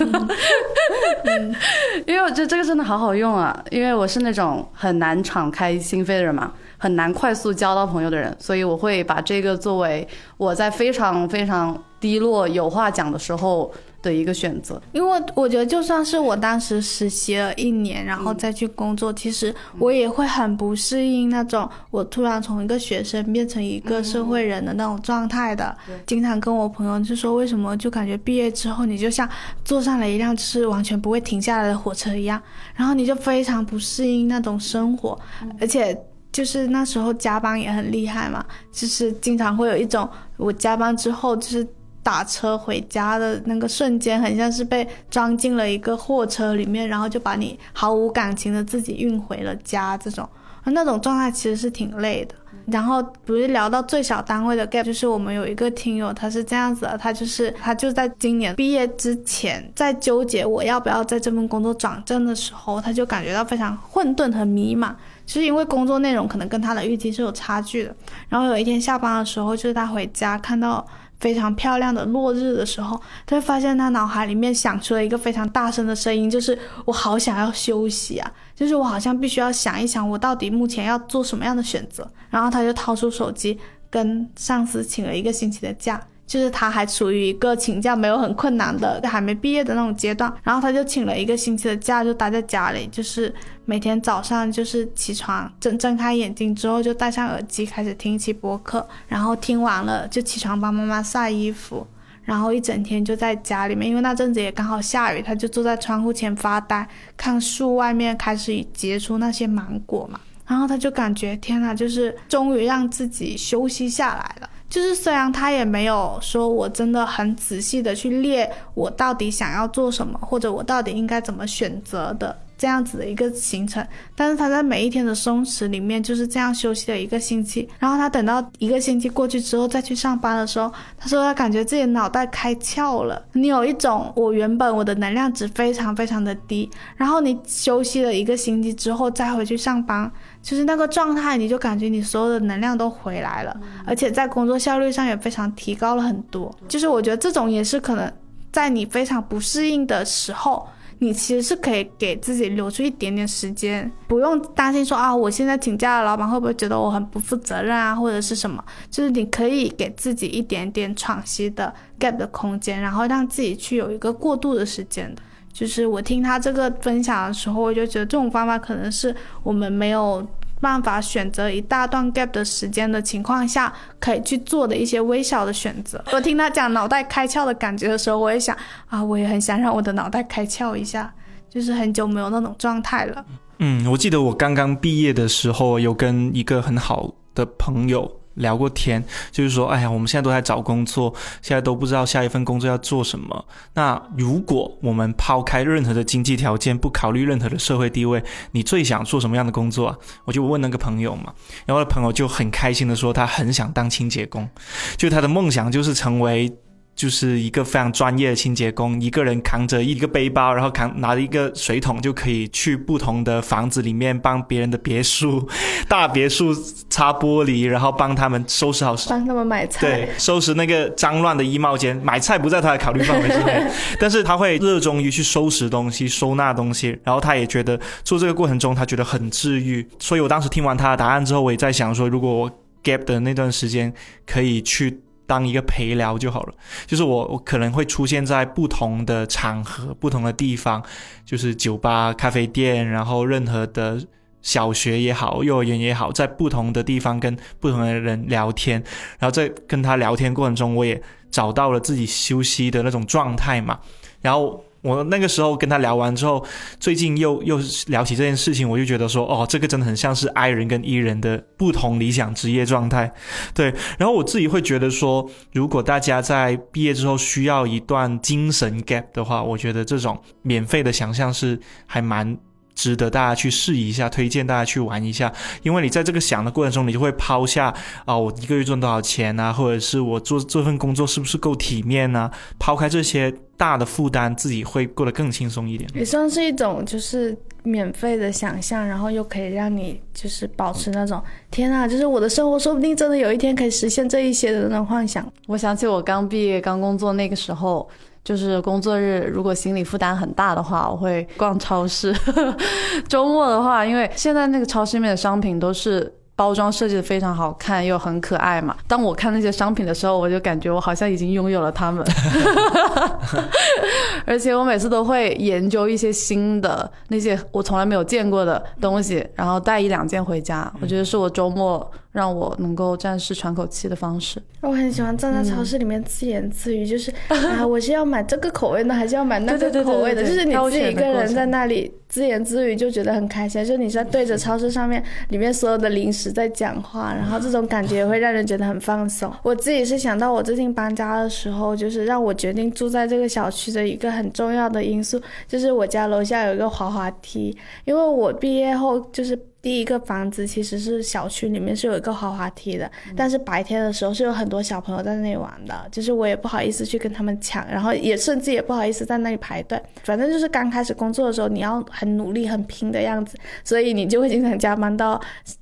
Speaker 2: 因为我觉得这个真的好好用啊，因为我是那种很难敞开心扉的人嘛。很难快速交到朋友的人，所以我会把这个作为我在非常非常低落有话讲的时候的一个选择。
Speaker 1: 因为我觉得，就算是我当时实习了一年，然后再去工作，其实我也会很不适应那种我突然从一个学生变成一个社会人的那种状态的。经常跟我朋友就说，为什么就感觉毕业之后你就像坐上了一辆就是完全不会停下来的火车一样，然后你就非常不适应那种生活，而且。就是那时候加班也很厉害嘛，就是经常会有一种我加班之后就是打车回家的那个瞬间，很像是被装进了一个货车里面，然后就把你毫无感情的自己运回了家，这种那种状态其实是挺累的。然后不是聊到最小单位的 gap，就是我们有一个听友，他是这样子的，他就是他就在今年毕业之前，在纠结我要不要在这份工作转正的时候，他就感觉到非常混沌和迷茫。就是因为工作内容可能跟他的预期是有差距的，然后有一天下班的时候，就是他回家看到非常漂亮的落日的时候，他就发现他脑海里面响出了一个非常大声的声音，就是我好想要休息啊，就是我好像必须要想一想我到底目前要做什么样的选择，然后他就掏出手机跟上司请了一个星期的假。就是他还处于一个请假没有很困难的，还没毕业的那种阶段，然后他就请了一个星期的假，就待在家里，就是每天早上就是起床睁睁开眼睛之后就戴上耳机开始听一期播客，然后听完了就起床帮妈妈晒衣服，然后一整天就在家里面，因为那阵子也刚好下雨，他就坐在窗户前发呆，看树外面开始结出那些芒果嘛，然后他就感觉天呐，就是终于让自己休息下来了。就是虽然他也没有说我真的很仔细的去列我到底想要做什么，或者我到底应该怎么选择的这样子的一个行程，但是他在每一天的松弛里面就是这样休息了一个星期，然后他等到一个星期过去之后再去上班的时候，他说他感觉自己脑袋开窍了。你有一种我原本我的能量值非常非常的低，然后你休息了一个星期之后再回去上班，就是那个状态，你就感觉你所有的能量都回来了，而且在工作效率上也非常提高了很多。就是我觉得这种也是可能在你非常不适应的时候。你其实是可以给自己留出一点点时间，不用担心说啊，我现在请假了，老板会不会觉得我很不负责任啊，或者是什么？就是你可以给自己一点点喘息的 gap 的空间，然后让自己去有一个过渡的时间。就是我听他这个分享的时候，我就觉得这种方法可能是我们没有。办法选择一大段 gap 的时间的情况下，可以去做的一些微小的选择。我听他讲脑袋开窍的感觉的时候，我也想啊，我也很想让我的脑袋开窍一下，就是很久没有那种状态了。
Speaker 3: 嗯，我记得我刚刚毕业的时候，有跟一个很好的朋友。聊过天，就是说，哎呀，我们现在都在找工作，现在都不知道下一份工作要做什么。那如果我们抛开任何的经济条件，不考虑任何的社会地位，你最想做什么样的工作啊？我就问那个朋友嘛，然后朋友就很开心的说，他很想当清洁工，就他的梦想就是成为。就是一个非常专业的清洁工，一个人扛着一个背包，然后扛拿着一个水桶，就可以去不同的房子里面帮别人的别墅、大别墅擦玻璃，然后帮他们收拾好，
Speaker 1: 帮他们买菜，
Speaker 3: 对，<laughs> 收拾那个脏乱的衣帽间。买菜不在他的考虑范围之内，<laughs> 但是他会热衷于去收拾东西、收纳东西，然后他也觉得做这个过程中他觉得很治愈。所以我当时听完他的答案之后，我也在想说，如果我 gap 的那段时间可以去。当一个陪聊就好了，就是我我可能会出现在不同的场合、不同的地方，就是酒吧、咖啡店，然后任何的小学也好、幼儿园也好，在不同的地方跟不同的人聊天，然后在跟他聊天过程中，我也找到了自己休息的那种状态嘛，然后。我那个时候跟他聊完之后，最近又又聊起这件事情，我就觉得说，哦，这个真的很像是 I 人跟 E 人的不同理想职业状态，对。然后我自己会觉得说，如果大家在毕业之后需要一段精神 gap 的话，我觉得这种免费的想象是还蛮。值得大家去试一下，推荐大家去玩一下，因为你在这个想的过程中，你就会抛下啊，我一个月赚多少钱啊，或者是我做这份工作是不是够体面呢？抛开这些大的负担，自己会过得更轻松一点。
Speaker 1: 也算是一种就是免费的想象，然后又可以让你就是保持那种天啊，就是我的生活说不定真的有一天可以实现这一些的那种幻想。
Speaker 2: 我想起我刚毕业刚工作那个时候。就是工作日，如果心理负担很大的话，我会逛超市。<laughs> 周末的话，因为现在那个超市里面的商品都是包装设计的非常好看又很可爱嘛。当我看那些商品的时候，我就感觉我好像已经拥有了它们。<laughs> 而且我每次都会研究一些新的那些我从来没有见过的东西，然后带一两件回家。我觉得是我周末。让我能够暂时喘口气的方式。
Speaker 1: 我很喜欢站在超市里面自言自语，就是啊，我是要买这个口味的，还是要买那个口味的？就是你自己一个人在那里自言自语，就觉得很开心。就你在对着超市上面里面所有的零食在讲话，然后这种感觉会让人觉得很放松。我自己是想到我最近搬家的时候，就是让我决定住在这个小区的一个很重要的因素，就是我家楼下有一个滑滑梯，因为我毕业后就是。第一个房子其实是小区里面是有一个滑滑梯的，但是白天的时候是有很多小朋友在那里玩的，就是我也不好意思去跟他们抢，然后也甚至也不好意思在那里排队。反正就是刚开始工作的时候，你要很努力、很拼的样子，所以你就会经常加班到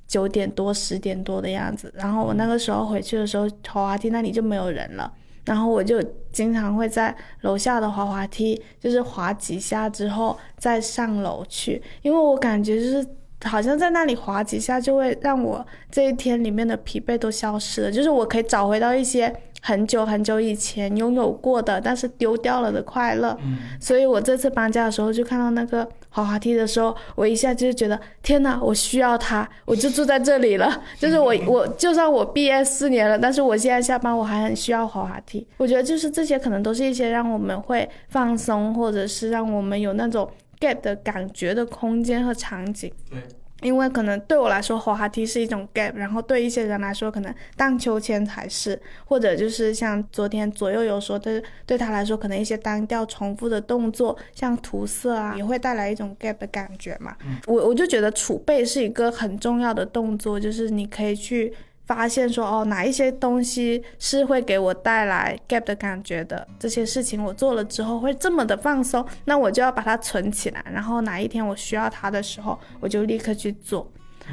Speaker 1: 九点多、十点多的样子。然后我那个时候回去的时候，滑滑梯那里就没有人了，然后我就经常会在楼下的滑滑梯就是滑几下之后再上楼去，因为我感觉就是。好像在那里滑几下，就会让我这一天里面的疲惫都消失了。就是我可以找回到一些很久很久以前拥有过的，但是丢掉了的快乐。嗯，所以我这次搬家的时候就看到那个滑滑梯的时候，我一下就觉得天哪，我需要它，我就住在这里了。<laughs> 就是我，我就算我毕业四年了，但是我现在下班我还很需要滑滑梯。我觉得就是这些可能都是一些让我们会放松，或者是让我们有那种。Get 的感觉的空间和场景，
Speaker 3: 对，
Speaker 1: 因为可能对我来说滑滑梯是一种 gap，然后对一些人来说可能荡秋千才是，或者就是像昨天左右有说对，对他来说可能一些单调重复的动作，像涂色啊，也会带来一种 gap 的感觉嘛。我我就觉得储备是一个很重要的动作，就是你可以去。发现说哦，哪一些东西是会给我带来 gap 的感觉的？这些事情我做了之后会这么的放松，那我就要把它存起来，然后哪一天我需要它的时候，我就立刻去做。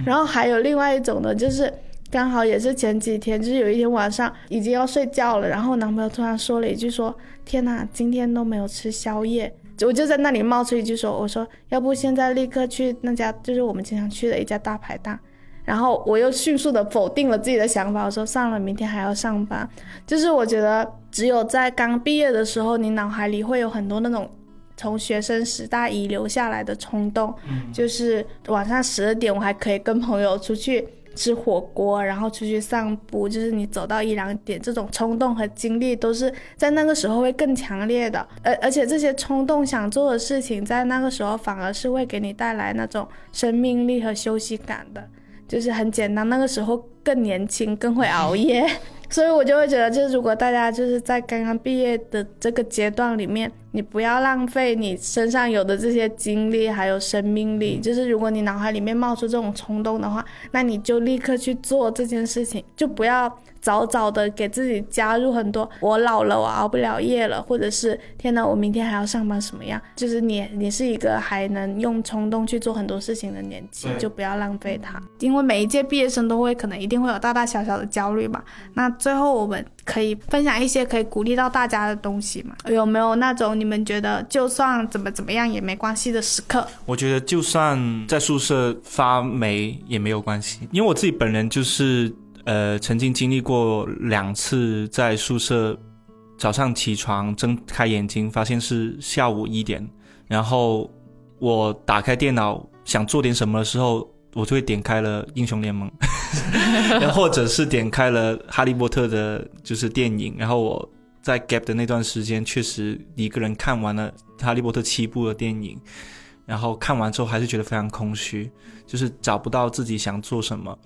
Speaker 1: 然后还有另外一种呢，就是刚好也是前几天，就是有一天晚上已经要睡觉了，然后男朋友突然说了一句说：“天哪，今天都没有吃宵夜。”我就在那里冒出一句说：“我说要不现在立刻去那家，就是我们经常去的一家大排档。”然后我又迅速的否定了自己的想法，我说算了，明天还要上班。就是我觉得只有在刚毕业的时候，你脑海里会有很多那种从学生时代遗留下来的冲动，就是晚上十二点我还可以跟朋友出去吃火锅，然后出去散步，就是你走到一两点，这种冲动和精力都是在那个时候会更强烈的。而而且这些冲动想做的事情，在那个时候反而是会给你带来那种生命力和休息感的。就是很简单，那个时候更年轻，更会熬夜，<laughs> 所以我就会觉得，就是如果大家就是在刚刚毕业的这个阶段里面，你不要浪费你身上有的这些精力还有生命力。就是如果你脑海里面冒出这种冲动的话，那你就立刻去做这件事情，就不要。早早的给自己加入很多，我老了，我熬不了夜了，或者是天呐，我明天还要上班，什么样？就是你，你是一个还能用冲动去做很多事情的年纪，就不要浪费它。因为每一届毕业生都会可能一定会有大大小小的焦虑嘛。那最后我们可以分享一些可以鼓励到大家的东西嘛？有没有那种你们觉得就算怎么怎么样也没关系的时刻？
Speaker 3: 我觉得就算在宿舍发霉也没有关系，因为我自己本人就是。呃，曾经经历过两次在宿舍，早上起床睁开眼睛发现是下午一点，然后我打开电脑想做点什么的时候，我就会点开了英雄联盟，<laughs> 或者是点开了哈利波特的，就是电影。然后我在 gap 的那段时间，确实一个人看完了哈利波特七部的电影，然后看完之后还是觉得非常空虚，就是找不到自己想做什么。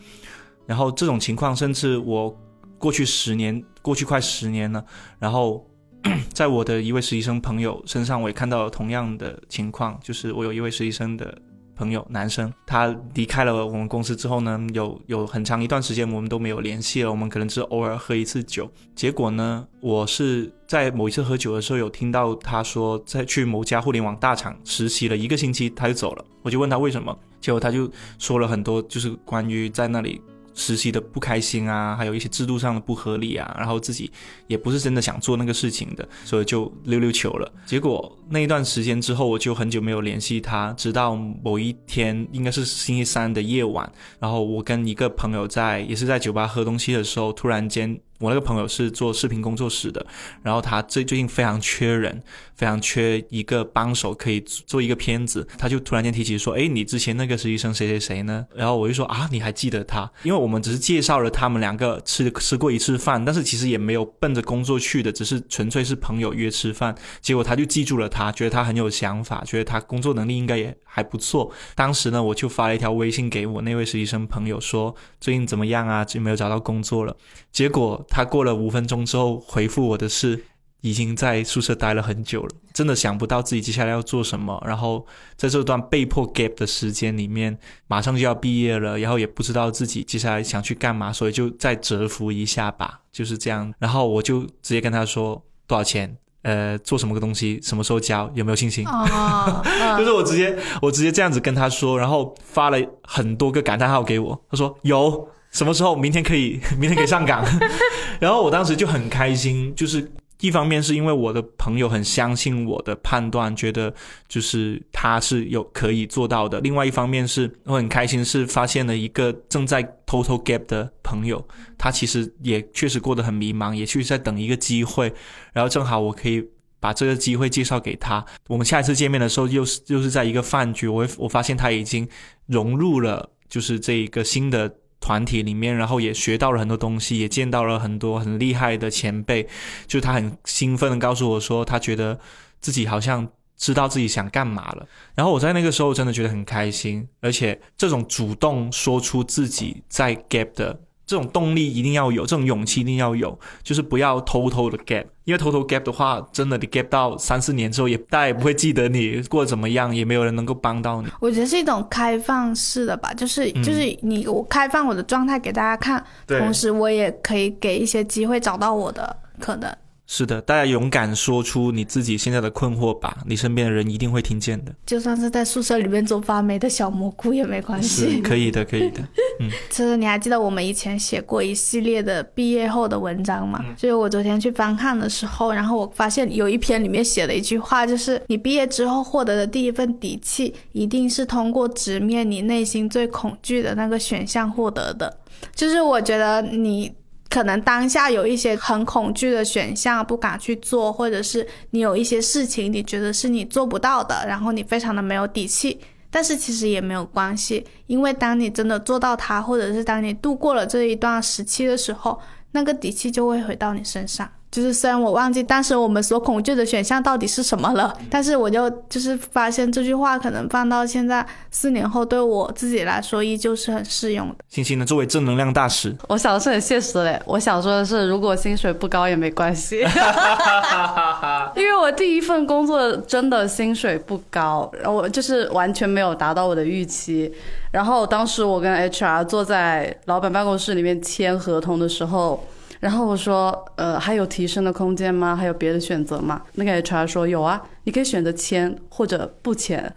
Speaker 3: 然后这种情况，甚至我过去十年，过去快十年了，然后 <clears throat> 在我的一位实习生朋友身上，我也看到了同样的情况，就是我有一位实习生的朋友，男生，他离开了我们公司之后呢，有有很长一段时间我们都没有联系了，我们可能只偶尔喝一次酒。结果呢，我是在某一次喝酒的时候有听到他说，在去某家互联网大厂实习了一个星期，他就走了。我就问他为什么，结果他就说了很多，就是关于在那里。实习的不开心啊，还有一些制度上的不合理啊，然后自己也不是真的想做那个事情的，所以就溜溜球了。结果那一段时间之后，我就很久没有联系他，直到某一天，应该是星期三的夜晚，然后我跟一个朋友在也是在酒吧喝东西的时候，突然间。我那个朋友是做视频工作室的，然后他最最近非常缺人，非常缺一个帮手可以做一个片子，他就突然间提起说：“哎，你之前那个实习生谁谁谁呢？”然后我就说：“啊，你还记得他？因为我们只是介绍了他们两个吃吃过一次饭，但是其实也没有奔着工作去的，只是纯粹是朋友约吃饭。结果他就记住了他，觉得他很有想法，觉得他工作能力应该也还不错。当时呢，我就发了一条微信给我那位实习生朋友说：最近怎么样啊？有没有找到工作了？结果。他过了五分钟之后回复我的是，已经在宿舍待了很久了，真的想不到自己接下来要做什么。然后在这段被迫 gap 的时间里面，马上就要毕业了，然后也不知道自己接下来想去干嘛，所以就再蛰伏一下吧，就是这样。然后我就直接跟他说多少钱，呃，做什么个东西，什么时候交，有没有信心？哦，<laughs> 就是我直接我直接这样子跟他说，然后发了很多个感叹号给我，他说有。什么时候？明天可以，明天可以上岗。<laughs> 然后我当时就很开心，就是一方面是因为我的朋友很相信我的判断，觉得就是他是有可以做到的；另外一方面是我很开心，是发现了一个正在偷偷 gap 的朋友，他其实也确实过得很迷茫，也确实在等一个机会。然后正好我可以把这个机会介绍给他。我们下一次见面的时候，又是又是在一个饭局，我我发现他已经融入了，就是这一个新的。团体里面，然后也学到了很多东西，也见到了很多很厉害的前辈。就他很兴奋的告诉我说，他觉得自己好像知道自己想干嘛了。然后我在那个时候真的觉得很开心，而且这种主动说出自己在 gap 的这种动力一定要有，这种勇气一定要有，就是不要偷偷的 gap，因为偷偷 gap 的话，真的你 gap 到三四年之后，也大家也不会记得你过得怎么样，也没有人能够帮到你。
Speaker 1: 我觉得是一种开放式的吧，就是就是你我开放我的状态给大家看，
Speaker 3: 对
Speaker 1: 同时我也可以给一些机会找到我的可能。
Speaker 3: 是的，大家勇敢说出你自己现在的困惑吧，你身边的人一定会听见的。
Speaker 1: 就算是在宿舍里面做发霉的小蘑菇也没关系。
Speaker 3: 可以的，可以的。
Speaker 1: 嗯其实你还记得我们以前写过一系列的毕业后的文章吗？就是我昨天去翻看的时候，然后我发现有一篇里面写了一句话，就是你毕业之后获得的第一份底气，一定是通过直面你内心最恐惧的那个选项获得的。就是我觉得你。可能当下有一些很恐惧的选项不敢去做，或者是你有一些事情你觉得是你做不到的，然后你非常的没有底气。但是其实也没有关系，因为当你真的做到它，或者是当你度过了这一段时期的时候，那个底气就会回到你身上。就是虽然我忘记当时我们所恐惧的选项到底是什么了，但是我就就是发现这句话可能放到现在四年后，对我自己来说依旧是很适用的。
Speaker 3: 星星呢，作为正能量大使，
Speaker 2: 我想的是很现实的嘞，我想说的是，如果薪水不高也没关系，<laughs> 因为我第一份工作真的薪水不高，我就是完全没有达到我的预期。然后当时我跟 HR 坐在老板办公室里面签合同的时候。然后我说，呃，还有提升的空间吗？还有别的选择吗？那个 HR 说有啊，你可以选择签或者不签，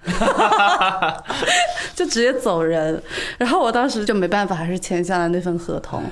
Speaker 2: <laughs> 就直接走人。然后我当时就没办法，还是签下了那份合同。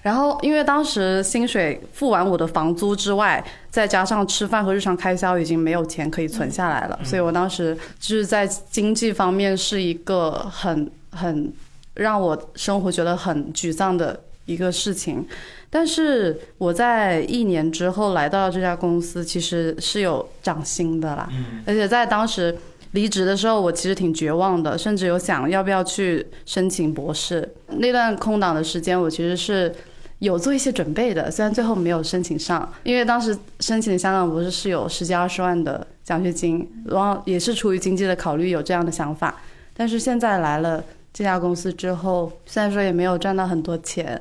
Speaker 2: 然后因为当时薪水付完我的房租之外，再加上吃饭和日常开销，已经没有钱可以存下来了。所以我当时就是在经济方面是一个很很让我生活觉得很沮丧的一个事情。但是我在一年之后来到这家公司，其实是有涨薪的啦。而且在当时离职的时候，我其实挺绝望的，甚至有想要不要去申请博士。那段空档的时间，我其实是有做一些准备的，虽然最后没有申请上，因为当时申请香港博士是有十几二十万的奖学金，然后也是出于经济的考虑有这样的想法。但是现在来了。这家公司之后，虽然说也没有赚到很多钱，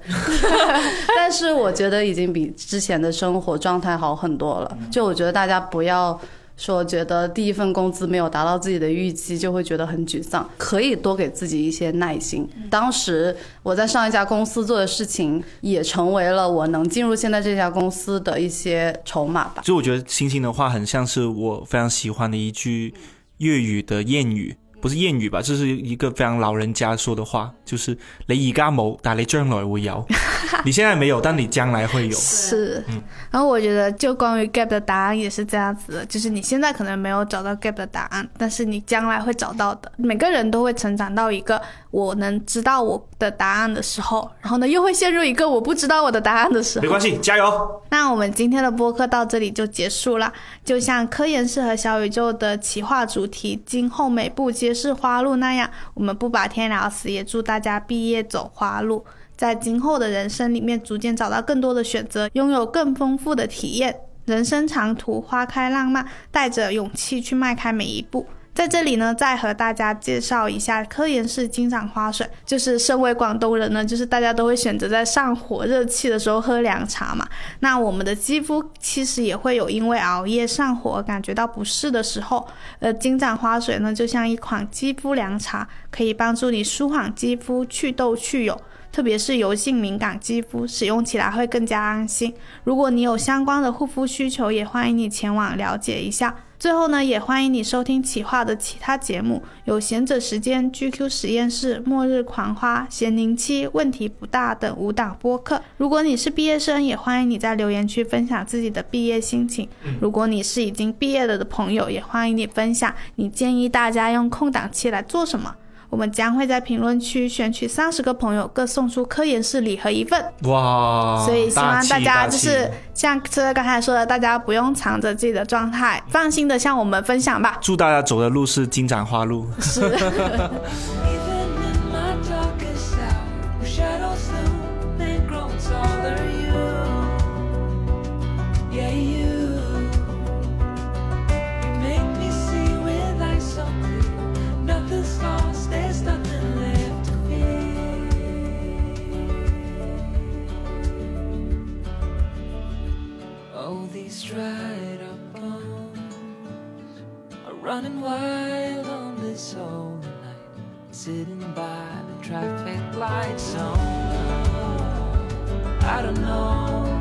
Speaker 2: <laughs> 但是我觉得已经比之前的生活状态好很多了。就我觉得大家不要说觉得第一份工资没有达到自己的预期就会觉得很沮丧，可以多给自己一些耐心。当时我在上一家公司做的事情，也成为了我能进入现在这家公司的一些筹码吧。
Speaker 3: 就我觉得星星的话很像是我非常喜欢的一句粤语的谚语。不是谚语吧？这是一个非常老人家说的话，就是“你而家冇，但你将来会有”。<laughs> 你现在没有，但你将来会有。
Speaker 1: 是，嗯然后我觉得就关于 gap 的答案也是这样子的，就是你现在可能没有找到 gap 的答案，但是你将来会找到的。每个人都会成长到一个我能知道我的答案的时候，然后呢又会陷入一个我不知道我的答案的时候。
Speaker 3: 没关系，加油！
Speaker 1: 那我们今天的播客到这里就结束了。就像科研室和小宇宙的企划主题“今后每步是花路”那样，我们不把天聊死，也祝大家毕业走花路。在今后的人生里面，逐渐找到更多的选择，拥有更丰富的体验。人生长途，花开浪漫，带着勇气去迈开每一步。在这里呢，再和大家介绍一下科研室金盏花水。就是身为广东人呢，就是大家都会选择在上火热气的时候喝凉茶嘛。那我们的肌肤其实也会有因为熬夜上火感觉到不适的时候。呃，金盏花水呢，就像一款肌肤凉茶，可以帮助你舒缓肌肤、祛痘去油。特别是油性敏感肌肤，使用起来会更加安心。如果你有相关的护肤需求，也欢迎你前往了解一下。最后呢，也欢迎你收听企划的其他节目，有闲者时间、GQ 实验室、末日狂花、闲宁期、问题不大等五档播客。如果你是毕业生，也欢迎你在留言区分享自己的毕业心情。如果你是已经毕业了的朋友，也欢迎你分享你建议大家用空档期来做什么。我们将会在评论区选取三十个朋友，各送出科研室礼盒一份。
Speaker 3: 哇！
Speaker 1: 所以希望大家就是像车刚才说的，大家不用藏着自己的状态，放心的向我们分享吧。
Speaker 3: 祝大家走的路是金盏花路。
Speaker 4: Even <laughs> <laughs> dried up bones are running wild on this holy night, sitting by the traffic lights. Oh, I don't know